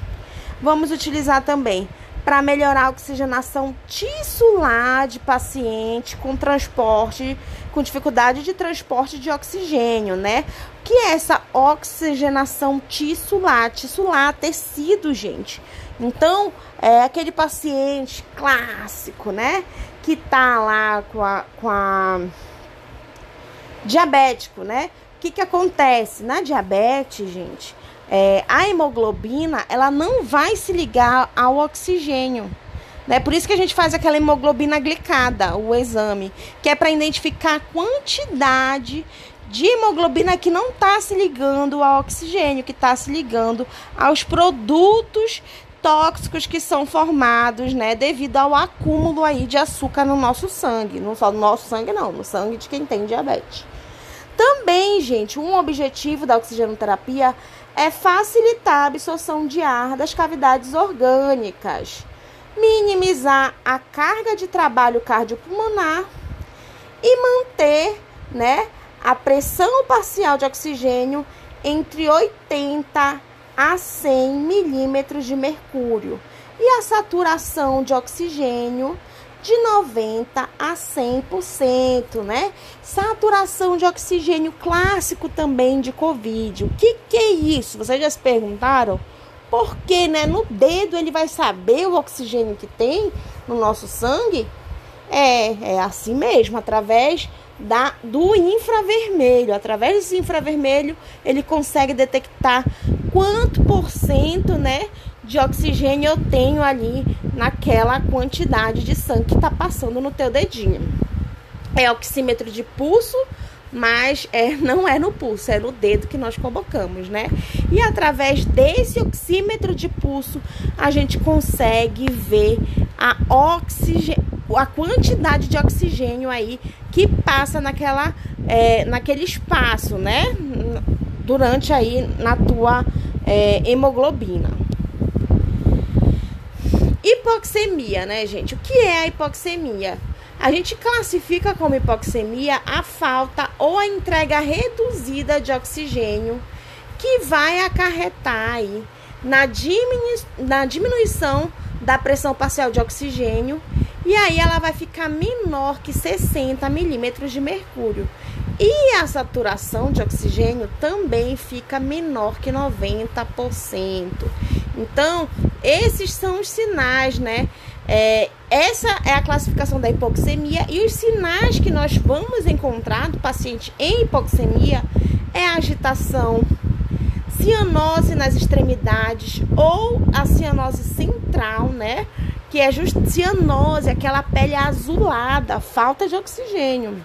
Vamos utilizar também para melhorar a oxigenação tissular de paciente com transporte, com dificuldade de transporte de oxigênio, né? O que é essa oxigenação tissular? Tissular, tecido, gente. Então, é aquele paciente clássico, né? Que tá lá com a, com a diabético, né? O que que acontece? Na diabetes, gente, é, a hemoglobina ela não vai se ligar ao oxigênio. Né? Por isso que a gente faz aquela hemoglobina glicada, o exame, que é para identificar a quantidade de hemoglobina que não está se ligando ao oxigênio, que está se ligando aos produtos tóxicos que são formados, né, devido ao acúmulo aí de açúcar no nosso sangue, não só no nosso sangue não, no sangue de quem tem diabetes. Também, gente, um objetivo da oxigenoterapia é facilitar a absorção de ar das cavidades orgânicas, minimizar a carga de trabalho cardiopulmonar e manter, né, a pressão parcial de oxigênio entre 80 a 100 milímetros de mercúrio e a saturação de oxigênio de 90 a 100%, né? Saturação de oxigênio clássico também de Covid. O que, que é isso? Vocês já se perguntaram? Porque, né, no dedo ele vai saber o oxigênio que tem no nosso sangue? É, é assim mesmo, através da, do infravermelho. Através desse infravermelho, ele consegue detectar quanto por cento, né, de oxigênio eu tenho ali naquela quantidade de sangue que está passando no teu dedinho. É oxímetro de pulso, mas é, não é no pulso, é no dedo que nós colocamos, né? E através desse oxímetro de pulso, a gente consegue ver a a quantidade de oxigênio aí que passa naquela, é, naquele espaço, né? Durante aí na tua é, hemoglobina. Hipoxemia, né, gente? O que é a hipoxemia? A gente classifica como hipoxemia a falta ou a entrega reduzida de oxigênio que vai acarretar aí na, diminu na diminuição da pressão parcial de oxigênio e aí ela vai ficar menor que 60 milímetros de mercúrio. E a saturação de oxigênio também fica menor que 90%. Então, esses são os sinais, né? É, essa é a classificação da hipoxemia e os sinais que nós vamos encontrar do paciente em hipoxemia é agitação, cianose nas extremidades ou a cianose central, né? Que é just cianose, aquela pele azulada, falta de oxigênio.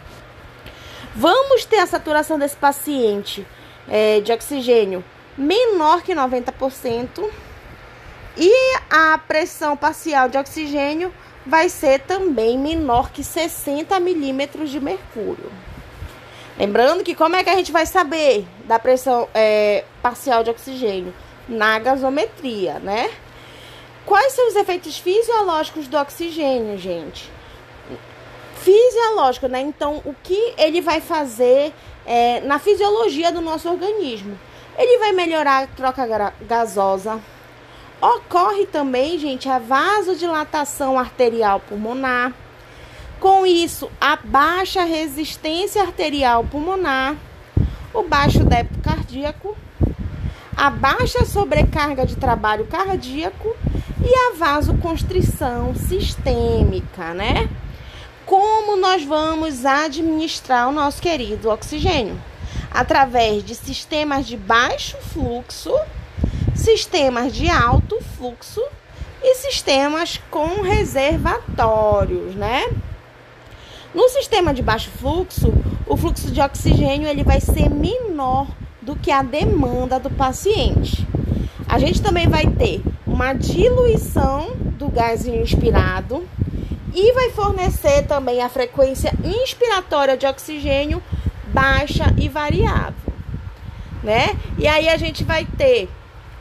Vamos ter a saturação desse paciente é, de oxigênio menor que 90% e a pressão parcial de oxigênio vai ser também menor que 60 milímetros de mercúrio. Lembrando que como é que a gente vai saber da pressão é, parcial de oxigênio? Na gasometria, né? Quais são os efeitos fisiológicos do oxigênio, gente? Fisiológico, né? Então, o que ele vai fazer é, na fisiologia do nosso organismo? Ele vai melhorar a troca gasosa, Ocorre também, gente, a vasodilatação arterial pulmonar. Com isso, a baixa resistência arterial pulmonar, o baixo débito cardíaco, a baixa sobrecarga de trabalho cardíaco e a vasoconstrição sistêmica, né? Como nós vamos administrar o nosso querido oxigênio? Através de sistemas de baixo fluxo sistemas de alto fluxo e sistemas com reservatórios, né? No sistema de baixo fluxo, o fluxo de oxigênio ele vai ser menor do que a demanda do paciente. A gente também vai ter uma diluição do gás inspirado e vai fornecer também a frequência inspiratória de oxigênio baixa e variável, né? E aí a gente vai ter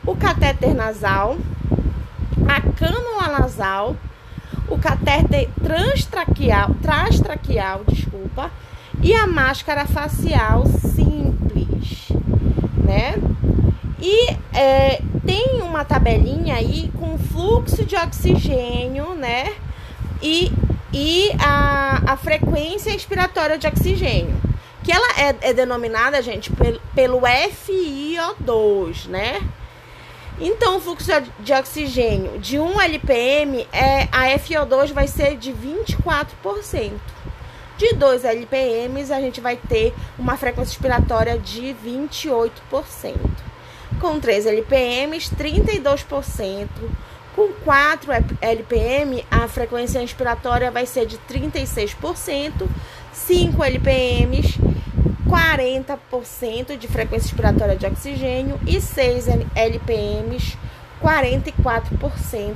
o catéter nasal, a cânula nasal, o catéter transtraqueal, transtraqueal, desculpa, e a máscara facial simples, né? E é, tem uma tabelinha aí com fluxo de oxigênio, né? E, e a, a frequência expiratória de oxigênio. Que ela é, é denominada, gente, pelo, pelo FiO2, né? Então, o fluxo de oxigênio de 1 LPM, é, a FO2 vai ser de 24%. De 2 LPMs, a gente vai ter uma frequência respiratória de 28%. Com 3 LPMs, 32%. Com 4 LPM, a frequência inspiratória vai ser de 36%. 5 LPMs, 40% de frequência inspiratória de oxigênio. E 6 LPMs, 44%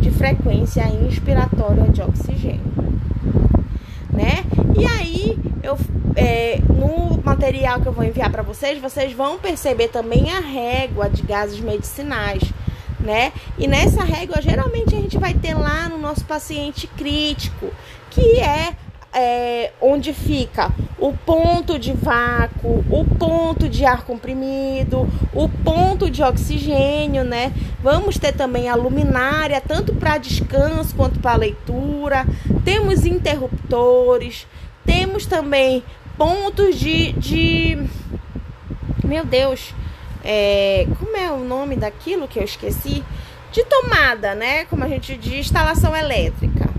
de frequência inspiratória de oxigênio. Né? E aí, eu, é, no material que eu vou enviar para vocês, vocês vão perceber também a régua de gases medicinais, né? E nessa régua, geralmente a gente vai ter lá no nosso paciente crítico, que é é, onde fica o ponto de vácuo, o ponto de ar comprimido, o ponto de oxigênio, né? Vamos ter também a luminária, tanto para descanso quanto para leitura. Temos interruptores, temos também pontos de. de... Meu Deus, é... como é o nome daquilo que eu esqueci? De tomada, né? Como a gente diz, instalação elétrica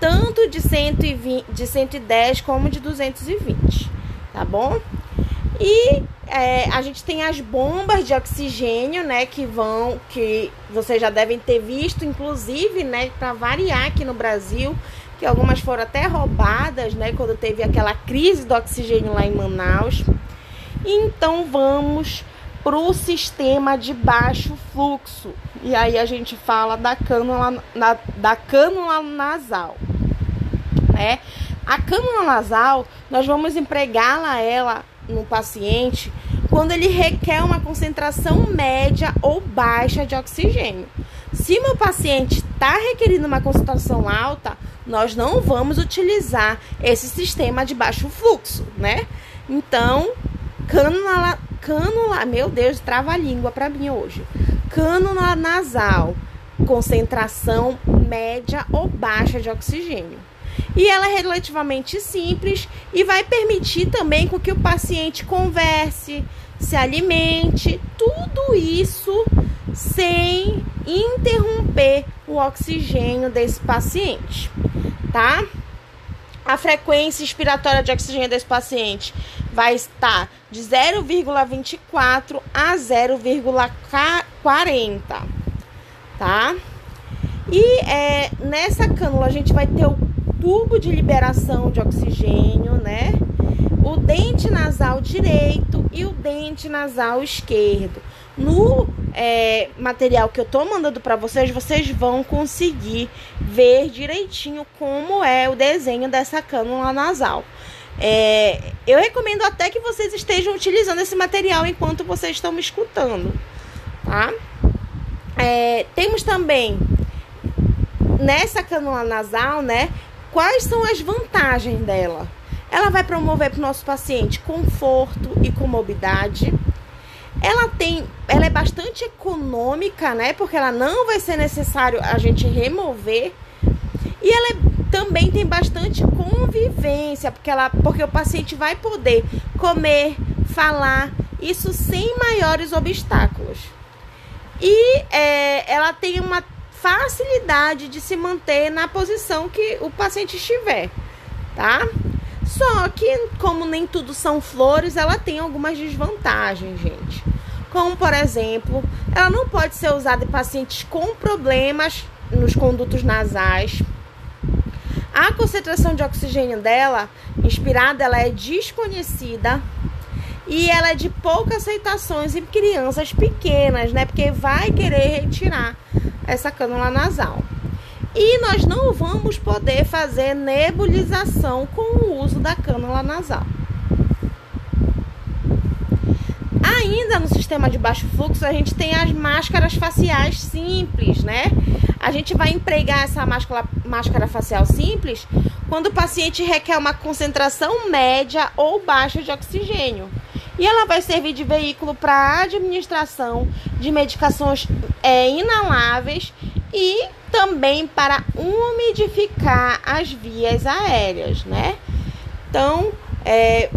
tanto de, 120, de 110 como de 220, tá bom? E é, a gente tem as bombas de oxigênio, né, que vão, que vocês já devem ter visto, inclusive, né, para variar aqui no Brasil, que algumas foram até roubadas, né, quando teve aquela crise do oxigênio lá em Manaus. Então vamos para o sistema de baixo fluxo. E aí a gente fala da cânula, na, da cânula nasal. Né? A cânula nasal, nós vamos empregá-la ela no paciente quando ele requer uma concentração média ou baixa de oxigênio. Se meu paciente está requerindo uma concentração alta, nós não vamos utilizar esse sistema de baixo fluxo, né? Então, cânula, cânula, meu Deus, trava a língua para mim hoje. Cânula nasal, concentração média ou baixa de oxigênio. E ela é relativamente simples e vai permitir também com que o paciente converse, se alimente, tudo isso sem interromper o oxigênio desse paciente, tá? A frequência expiratória de oxigênio desse paciente vai estar de 0,24 a 0,40, tá? E é, nessa cânula a gente vai ter o tubo de liberação de oxigênio, né? O dente nasal direito e o dente nasal esquerdo. No é, material que eu tô mandando para vocês, vocês vão conseguir ver direitinho como é o desenho dessa cânula nasal. É, eu recomendo até que vocês estejam utilizando esse material enquanto vocês estão me escutando, tá? É, temos também nessa cânula nasal, né? Quais são as vantagens dela? Ela vai promover para o nosso paciente conforto e comodidade. Ela tem, ela é bastante econômica, né? Porque ela não vai ser necessário a gente remover. E ela é também tem bastante convivência, porque, ela, porque o paciente vai poder comer, falar, isso sem maiores obstáculos. E é, ela tem uma facilidade de se manter na posição que o paciente estiver, tá? Só que, como nem tudo são flores, ela tem algumas desvantagens, gente. Como, por exemplo, ela não pode ser usada em pacientes com problemas nos condutos nasais, a concentração de oxigênio dela, inspirada, ela é desconhecida e ela é de poucas aceitações em crianças pequenas, né? Porque vai querer retirar essa cânula nasal. E nós não vamos poder fazer nebulização com o uso da cânula nasal. Ainda no sistema de baixo fluxo, a gente tem as máscaras faciais simples, né? A gente vai empregar essa máscara, máscara facial simples quando o paciente requer uma concentração média ou baixa de oxigênio. E ela vai servir de veículo para administração de medicações é, inaláveis e também para umidificar as vias aéreas, né? Então, é,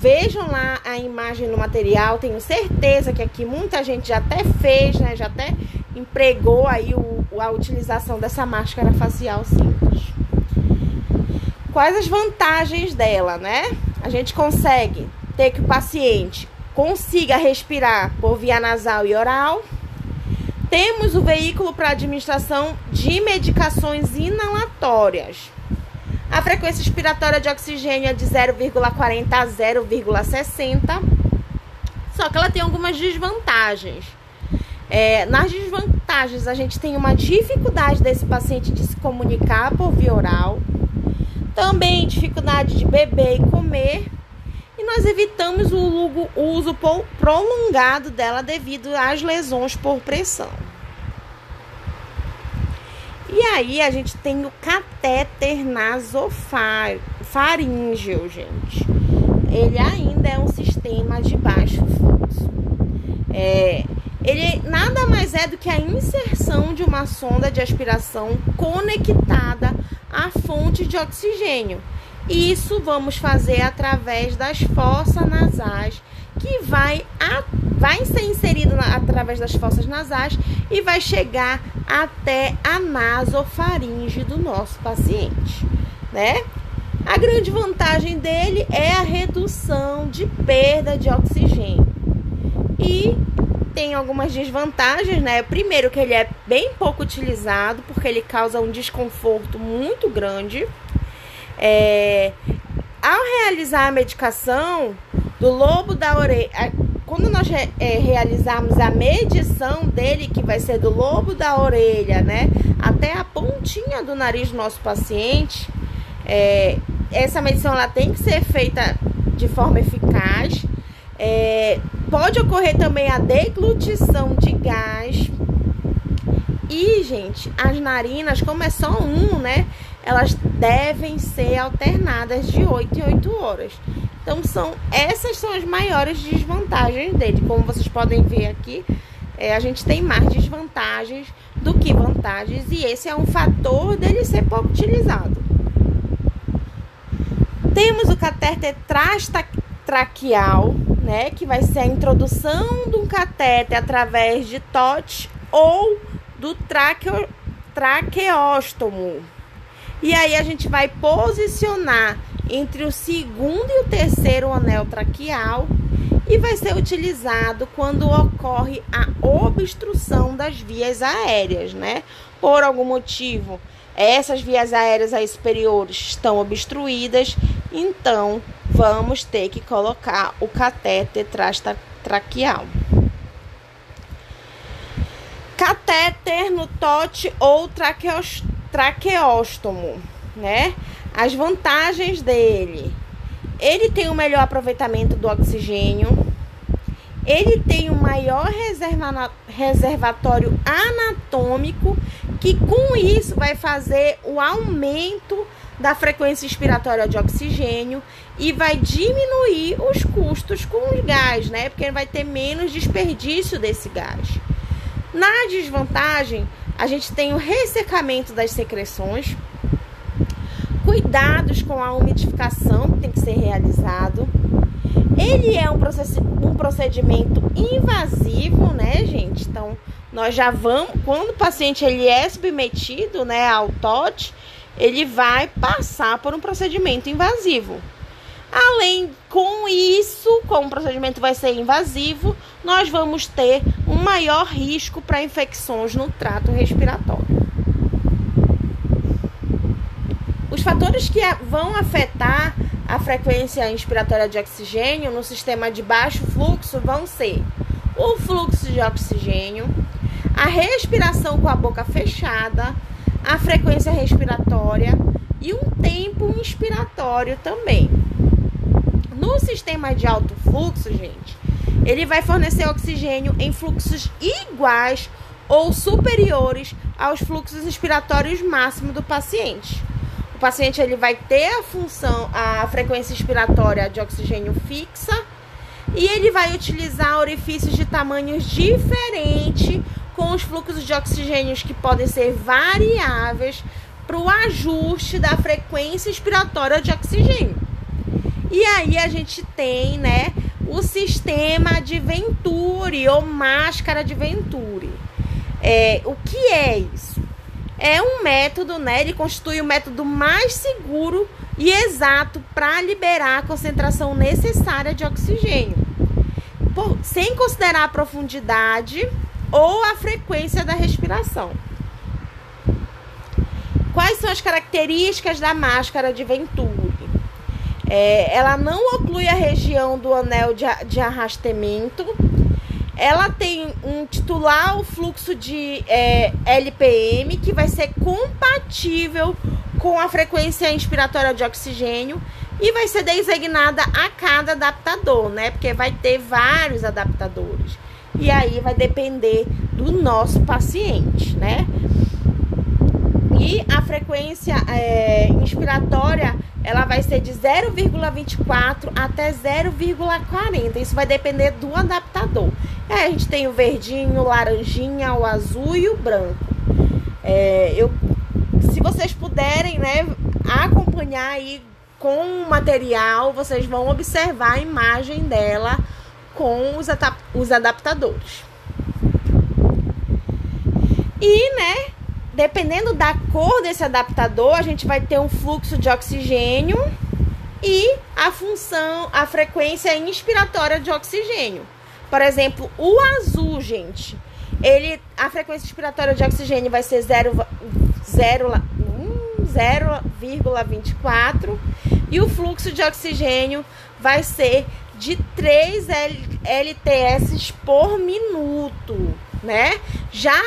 Vejam lá a imagem no material, tenho certeza que aqui muita gente já até fez, né? Já até empregou aí o, a utilização dessa máscara facial simples. Quais as vantagens dela, né? A gente consegue ter que o paciente consiga respirar por via nasal e oral. Temos o veículo para administração de medicações inalatórias. A frequência expiratória de oxigênio é de 0,40 a 0,60. Só que ela tem algumas desvantagens. É, nas desvantagens, a gente tem uma dificuldade desse paciente de se comunicar por via oral, também dificuldade de beber e comer, nós evitamos o uso prolongado dela devido às lesões por pressão. E aí a gente tem o catéter nasofaríngeo, gente. Ele ainda é um sistema de baixo fluxo. É, ele nada mais é do que a inserção de uma sonda de aspiração conectada à fonte de oxigênio. Isso vamos fazer através das fossas nasais, que vai, a, vai ser inserido na, através das fossas nasais e vai chegar até a nasofaringe do nosso paciente, né? A grande vantagem dele é a redução de perda de oxigênio. E tem algumas desvantagens, né? Primeiro que ele é bem pouco utilizado, porque ele causa um desconforto muito grande. É... Ao realizar a medicação do lobo da orelha, quando nós é, realizarmos a medição dele, que vai ser do lobo da orelha, né, até a pontinha do nariz do nosso paciente, é, essa medição ela tem que ser feita de forma eficaz. É, Pode ocorrer também a deglutição de gás. E, gente, as narinas, como é só um, né? Elas devem ser alternadas de 8 em 8 horas. Então, são essas são as maiores desvantagens dele. Como vocês podem ver aqui, é, a gente tem mais desvantagens do que vantagens. E esse é um fator dele ser pouco utilizado. Temos o catéter traqueal, né, que vai ser a introdução de um catéter através de TOT ou do traqueo, traqueóstomo. E aí a gente vai posicionar entre o segundo e o terceiro anel traqueal e vai ser utilizado quando ocorre a obstrução das vias aéreas, né? Por algum motivo, essas vias aéreas superiores estão obstruídas, então vamos ter que colocar o catéter traqueal. Catéter no tote ou traqueóstomo, né? As vantagens dele. Ele tem o melhor aproveitamento do oxigênio. Ele tem o maior reservatório anatômico, que com isso vai fazer o aumento da frequência expiratória de oxigênio e vai diminuir os custos com o gás, né? Porque vai ter menos desperdício desse gás. Na desvantagem, a gente tem o ressecamento das secreções, cuidados com a umidificação que tem que ser realizado. Ele é um, um procedimento invasivo, né, gente? Então, nós já vamos, quando o paciente ele é submetido, né, ao TOT, ele vai passar por um procedimento invasivo. Além com isso, como o procedimento vai ser invasivo, nós vamos ter um maior risco para infecções no trato respiratório. Os fatores que vão afetar a frequência inspiratória de oxigênio no sistema de baixo fluxo vão ser o fluxo de oxigênio, a respiração com a boca fechada, a frequência respiratória e um tempo inspiratório também. No sistema de alto fluxo, gente, ele vai fornecer oxigênio em fluxos iguais ou superiores aos fluxos expiratórios máximos do paciente. O paciente ele vai ter a função, a frequência expiratória de oxigênio fixa e ele vai utilizar orifícios de tamanhos diferentes com os fluxos de oxigênio que podem ser variáveis para o ajuste da frequência expiratória de oxigênio. E aí a gente tem, né, o sistema de Venturi ou máscara de Venturi. É, o que é isso? É um método, né? Ele constitui o método mais seguro e exato para liberar a concentração necessária de oxigênio. por, sem considerar a profundidade ou a frequência da respiração. Quais são as características da máscara de Venturi? É, ela não oclui a região do anel de, de arrastamento. Ela tem um titular fluxo de é, LPM que vai ser compatível com a frequência inspiratória de oxigênio e vai ser designada a cada adaptador, né? Porque vai ter vários adaptadores. E aí vai depender do nosso paciente, né? E a frequência é, inspiratória ela vai ser de 0,24 até 0,40. Isso vai depender do adaptador. E aí a gente tem o verdinho, o laranjinha, o azul e o branco. É, eu, se vocês puderem, né, acompanhar aí com o material, vocês vão observar a imagem dela com os, os adaptadores. E, né, dependendo da cor desse adaptador, a gente vai ter um fluxo de oxigênio e a função, a frequência inspiratória de oxigênio. Por exemplo, o azul, gente, ele a frequência inspiratória de oxigênio vai ser 0,24 hum, e o fluxo de oxigênio vai ser de 3 LTS por minuto, né? Já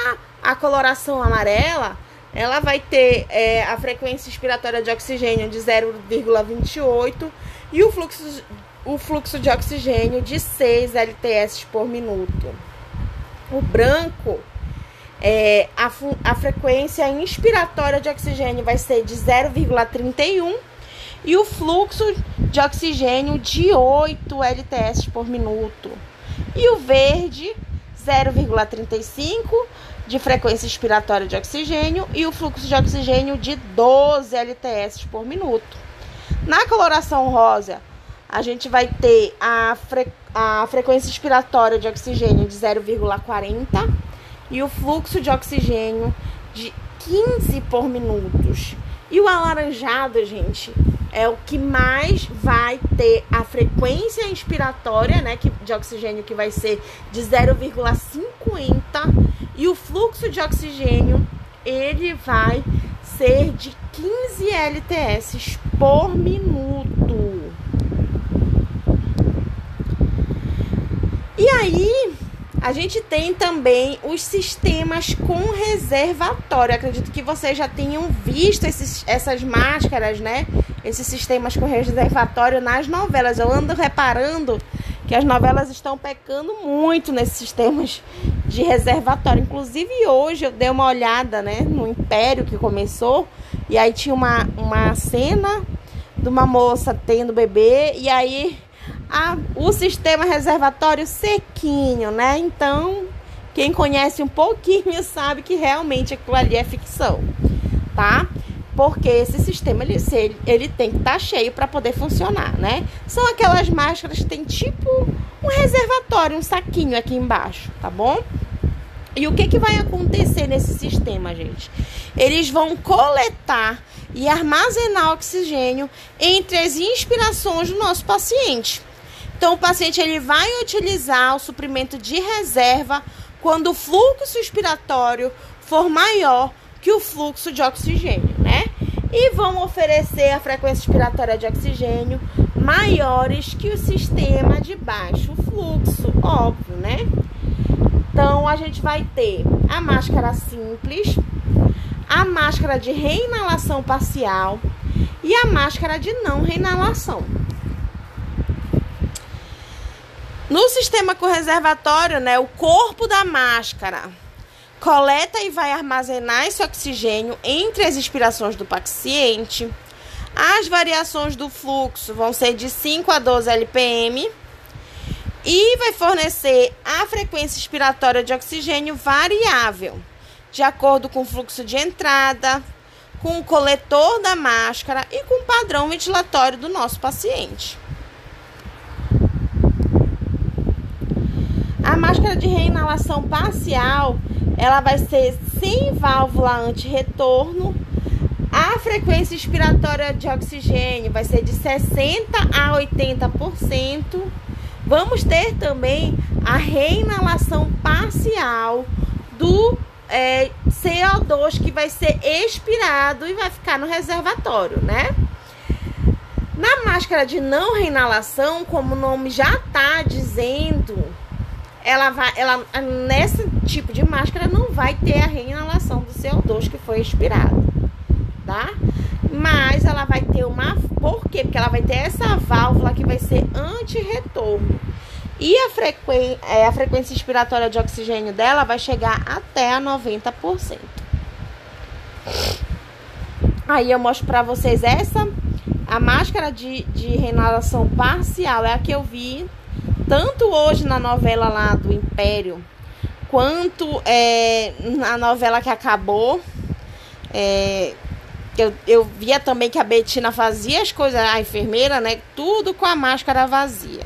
a coloração amarela, ela vai ter é, a frequência expiratória de oxigênio de 0,28 e o fluxo, o fluxo de oxigênio de 6 LTS por minuto. O branco, é, a, a frequência inspiratória de oxigênio vai ser de 0,31 e o fluxo de oxigênio de 8 LTS por minuto. E o verde, 0,35 de frequência expiratória de oxigênio e o fluxo de oxigênio de 12 LTS por minuto. Na coloração rosa, a gente vai ter a, fre a frequência expiratória de oxigênio de 0,40 e o fluxo de oxigênio de 15 por minutos. E o alaranjado, gente, é o que mais vai ter a frequência inspiratória, né, que, de oxigênio que vai ser de 0,50 e o fluxo de oxigênio ele vai ser de 15 LTS por minuto. E aí, a gente tem também os sistemas com reservatório. Acredito que vocês já tenham visto esses, essas máscaras, né? Esses sistemas com reservatório nas novelas. Eu ando reparando que as novelas estão pecando muito nesses sistemas de reservatório. Inclusive hoje eu dei uma olhada, né, no Império que começou e aí tinha uma, uma cena de uma moça tendo bebê e aí a, o sistema reservatório sequinho, né? Então, quem conhece um pouquinho (laughs) sabe que realmente aquilo ali é ficção, tá? Porque esse sistema ele, ele tem que estar tá cheio para poder funcionar, né? São aquelas máscaras que tem tipo um reservatório, um saquinho aqui embaixo, tá bom? E o que, que vai acontecer nesse sistema, gente? Eles vão coletar e armazenar oxigênio entre as inspirações do nosso paciente. Então, o paciente ele vai utilizar o suprimento de reserva quando o fluxo expiratório for maior que o fluxo de oxigênio, né? E vão oferecer a frequência expiratória de oxigênio maiores que o sistema de baixo fluxo, óbvio, né? Então, a gente vai ter a máscara simples, a máscara de reinalação parcial e a máscara de não reinalação. No sistema com reservatório, né, o corpo da máscara coleta e vai armazenar esse oxigênio entre as inspirações do paciente. As variações do fluxo vão ser de 5 a 12 LPM e vai fornecer a frequência expiratória de oxigênio variável, de acordo com o fluxo de entrada, com o coletor da máscara e com o padrão ventilatório do nosso paciente. A máscara de reinalação parcial, ela vai ser sem válvula anti-retorno. A frequência expiratória de oxigênio vai ser de 60 a 80% Vamos ter também a reinalação parcial do é, CO2 que vai ser expirado e vai ficar no reservatório, né? Na máscara de não reinalação, como o nome já está dizendo, ela vai, ela nesse tipo de máscara não vai ter a reinalação do CO2 que foi expirado, tá? Mas ela vai ter uma, por quê? Porque ela vai ter essa válvula que vai ser anti-retorno. E a, frequ... é, a frequência expiratória de oxigênio dela vai chegar até a 90%. Aí eu mostro para vocês essa a máscara de, de reinalação parcial é a que eu vi tanto hoje na novela lá do Império, quanto é, na novela que acabou. É, eu, eu via também que a Betina fazia as coisas, a enfermeira, né? Tudo com a máscara vazia.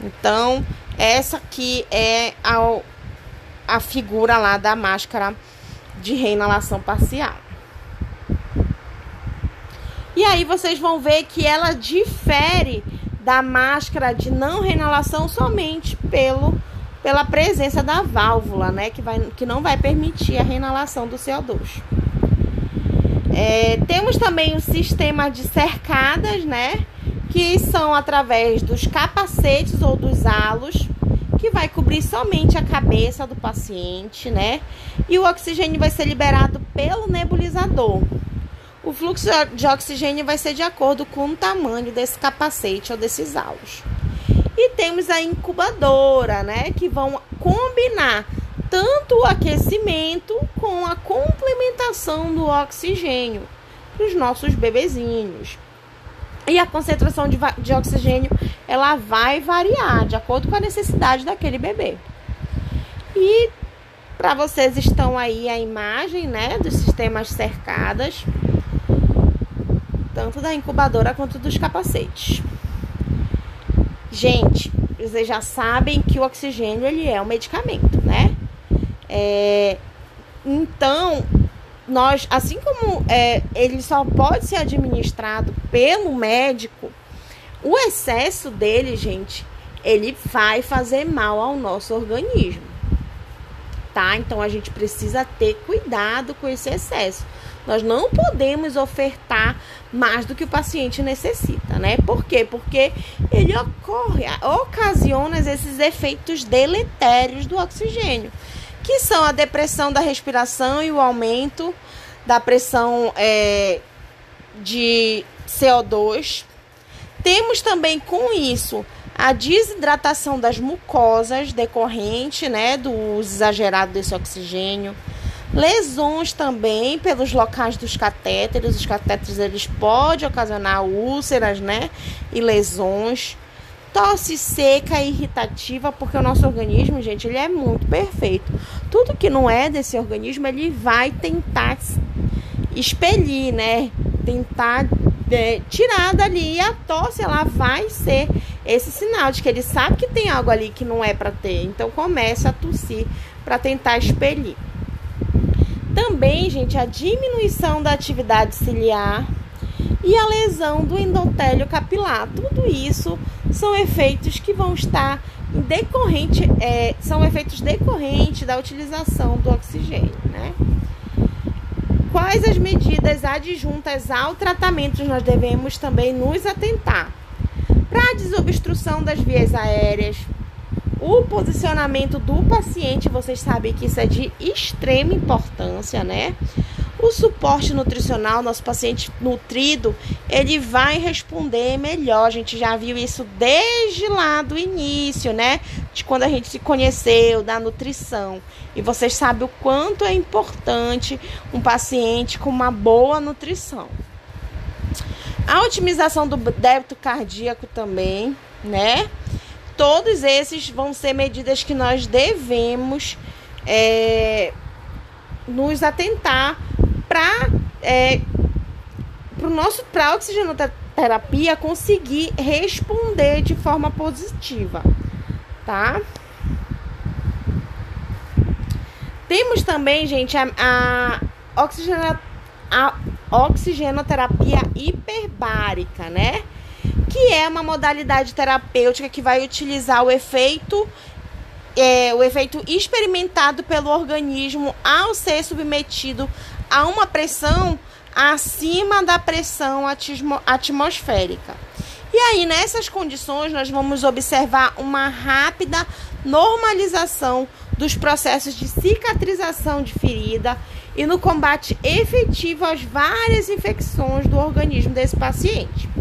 Então, essa aqui é a, a figura lá da máscara de reinalação parcial. E aí vocês vão ver que ela difere da máscara de não reinalação somente pelo pela presença da válvula, né, que, vai, que não vai permitir a reinalação do CO2. É, temos também o sistema de cercadas, né, que são através dos capacetes ou dos halos, que vai cobrir somente a cabeça do paciente, né, e o oxigênio vai ser liberado pelo nebulizador. O fluxo de oxigênio vai ser de acordo com o tamanho desse capacete ou desses halos. E temos a incubadora, né, que vão combinar tanto o aquecimento com a complementação do oxigênio para os nossos bebezinhos. E a concentração de, de oxigênio ela vai variar de acordo com a necessidade daquele bebê. E para vocês estão aí a imagem, né, dos sistemas cercadas tanto da incubadora quanto dos capacetes. Gente, vocês já sabem que o oxigênio ele é um medicamento, né? É, então, nós, assim como é, ele só pode ser administrado pelo médico, o excesso dele, gente, ele vai fazer mal ao nosso organismo, tá? Então a gente precisa ter cuidado com esse excesso. Nós não podemos ofertar mais do que o paciente necessita, né? Por quê? Porque ele ocorre, ocasiona esses efeitos deletérios do oxigênio, que são a depressão da respiração e o aumento da pressão é, de CO2. Temos também com isso a desidratação das mucosas decorrente, né, do uso exagerado desse oxigênio Lesões também pelos locais dos catéteres. Os catéteres eles podem ocasionar úlceras, né? E lesões. Tosse seca e irritativa, porque o nosso organismo, gente, ele é muito perfeito. Tudo que não é desse organismo, ele vai tentar expelir, né? Tentar é, tirar dali. E a tosse, ela vai ser esse sinal de que ele sabe que tem algo ali que não é para ter. Então, começa a tossir para tentar expelir. Também, gente, a diminuição da atividade ciliar e a lesão do endotélio capilar. Tudo isso são efeitos que vão estar decorrente, é, são efeitos decorrentes da utilização do oxigênio, né? Quais as medidas adjuntas ao tratamento nós devemos também nos atentar? Para a desobstrução das vias aéreas, o posicionamento do paciente, vocês sabem que isso é de extrema importância, né? O suporte nutricional, nosso paciente nutrido, ele vai responder melhor. A gente já viu isso desde lá do início, né? De quando a gente se conheceu, da nutrição. E vocês sabem o quanto é importante um paciente com uma boa nutrição. A otimização do débito cardíaco também, né? Todos esses vão ser medidas que nós devemos é, nos atentar para é, o nosso para a oxigenoterapia conseguir responder de forma positiva, tá? Temos também, gente, a, a, a oxigenoterapia hiperbárica, né? Que é uma modalidade terapêutica que vai utilizar o efeito é, o efeito experimentado pelo organismo ao ser submetido a uma pressão acima da pressão atmosférica. E aí, nessas condições, nós vamos observar uma rápida normalização dos processos de cicatrização de ferida e no combate efetivo às várias infecções do organismo desse paciente.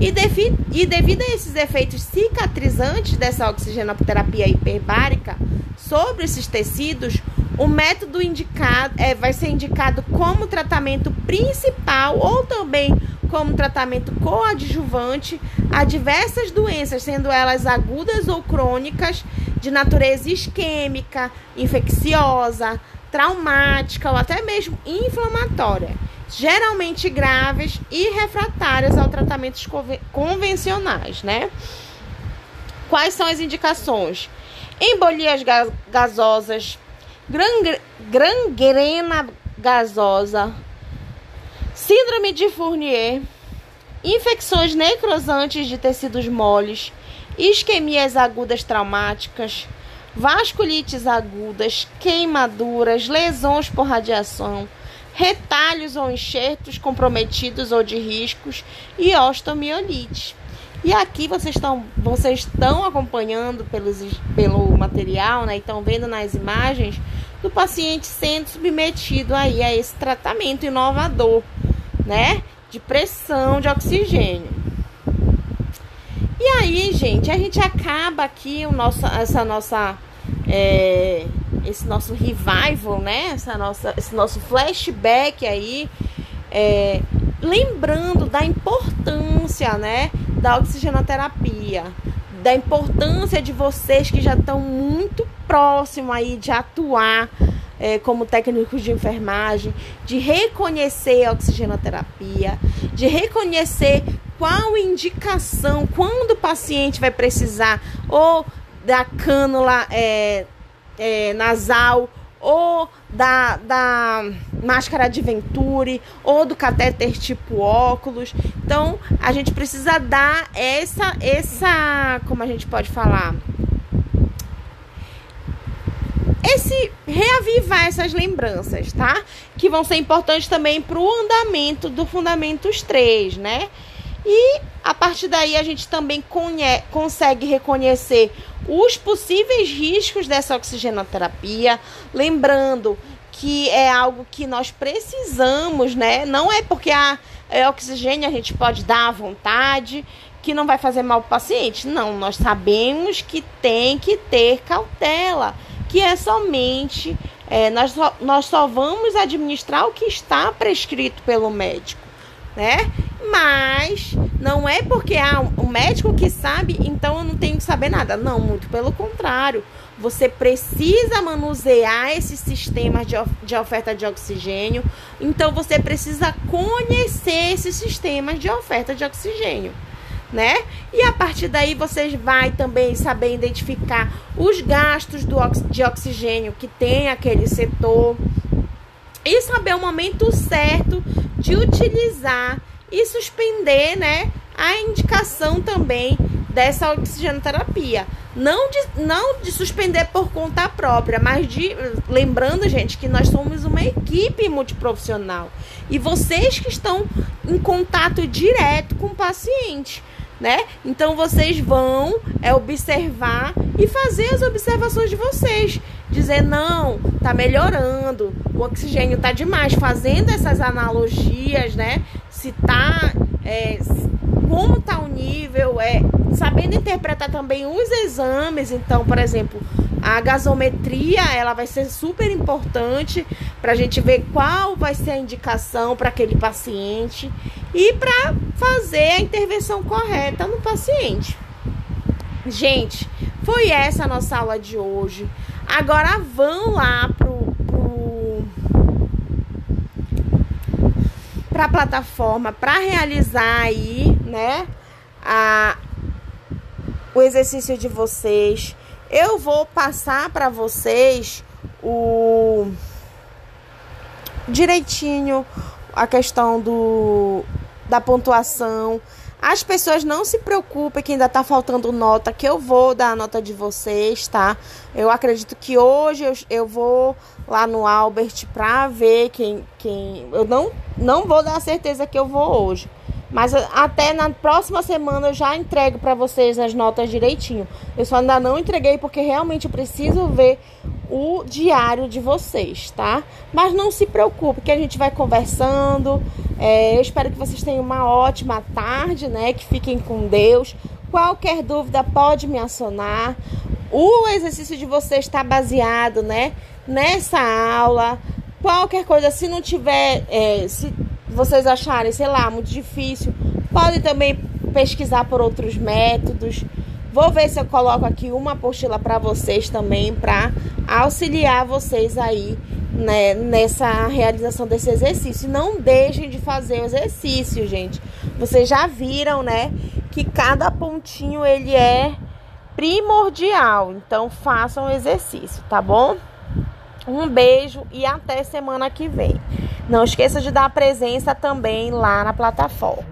E, devi, e devido a esses efeitos cicatrizantes dessa oxigenoterapia hiperbárica sobre esses tecidos, o método indicado é, vai ser indicado como tratamento principal ou também como tratamento coadjuvante a diversas doenças, sendo elas agudas ou crônicas, de natureza isquêmica, infecciosa, traumática ou até mesmo inflamatória geralmente graves e refratárias ao tratamentos convencionais, né? Quais são as indicações? Embolias gasosas, gangrena gasosa, síndrome de Fournier, infecções necrosantes de tecidos moles, isquemias agudas traumáticas, vasculites agudas, queimaduras, lesões por radiação, retalhos ou enxertos comprometidos ou de riscos e osteomielite. E aqui vocês estão, vocês estão acompanhando pelos, pelo material, né? Estão vendo nas imagens do paciente sendo submetido aí a esse tratamento inovador, né? De pressão de oxigênio. E aí, gente, a gente acaba aqui o nosso, essa nossa é, esse nosso revival, né? Essa nossa, esse nosso flashback aí, é, lembrando da importância, né? Da oxigenoterapia, da importância de vocês que já estão muito próximos aí de atuar é, como técnicos de enfermagem, de reconhecer a oxigenoterapia, de reconhecer qual indicação, quando o paciente vai precisar ou da cânula é, é, nasal ou da, da máscara de Venturi ou do catéter tipo óculos. Então, a gente precisa dar essa, essa, como a gente pode falar, esse reavivar essas lembranças, tá? Que vão ser importantes também para o andamento do Fundamentos 3, né? E a partir daí a gente também consegue reconhecer os possíveis riscos dessa oxigenoterapia, lembrando que é algo que nós precisamos, né? Não é porque a é oxigênio a gente pode dar à vontade, que não vai fazer mal para o paciente. Não, nós sabemos que tem que ter cautela, que é somente é, nós, só, nós só vamos administrar o que está prescrito pelo médico, né? Mas não é porque há um médico que sabe, então eu não tenho que saber nada. Não, muito pelo contrário. Você precisa manusear esses sistemas de, de oferta de oxigênio. Então você precisa conhecer esses sistemas de oferta de oxigênio. Né? E a partir daí vocês vai também saber identificar os gastos do, de oxigênio que tem aquele setor e saber o momento certo de utilizar e suspender, né, a indicação também dessa oxigenoterapia. Não de, não de suspender por conta própria, mas de lembrando, gente, que nós somos uma equipe multiprofissional e vocês que estão em contato direto com o paciente, né? Então vocês vão é observar e fazer as observações de vocês, dizer não, tá melhorando, o oxigênio tá demais, fazendo essas analogias, né? se tá. É, como tá o nível, é, sabendo interpretar também os exames, então, por exemplo, a gasometria, ela vai ser super importante para a gente ver qual vai ser a indicação para aquele paciente e para fazer a intervenção correta no paciente. Gente, foi essa a nossa aula de hoje. Agora vão lá pro para a plataforma para realizar aí, né, a, o exercício de vocês. Eu vou passar para vocês o direitinho a questão do da pontuação, As pessoas não se preocupem que ainda tá faltando nota, que eu vou dar a nota de vocês, tá? Eu acredito que hoje eu, eu vou lá no Albert pra ver quem, quem. Eu não, não vou dar a certeza que eu vou hoje. Mas até na próxima semana eu já entrego para vocês as notas direitinho. Eu só ainda não entreguei porque realmente preciso ver o diário de vocês, tá? Mas não se preocupe, que a gente vai conversando. É, eu espero que vocês tenham uma ótima tarde, né? Que fiquem com Deus. Qualquer dúvida pode me acionar. O exercício de vocês está baseado, né? Nessa aula. Qualquer coisa, se não tiver, é, se vocês acharem, sei lá, muito difícil, podem também pesquisar por outros métodos. Vou ver se eu coloco aqui uma apostila para vocês também, para auxiliar vocês aí né, nessa realização desse exercício. Não deixem de fazer o exercício, gente. Vocês já viram, né, que cada pontinho ele é primordial. Então façam o exercício, tá bom? Um beijo e até semana que vem. Não esqueça de dar presença também lá na plataforma.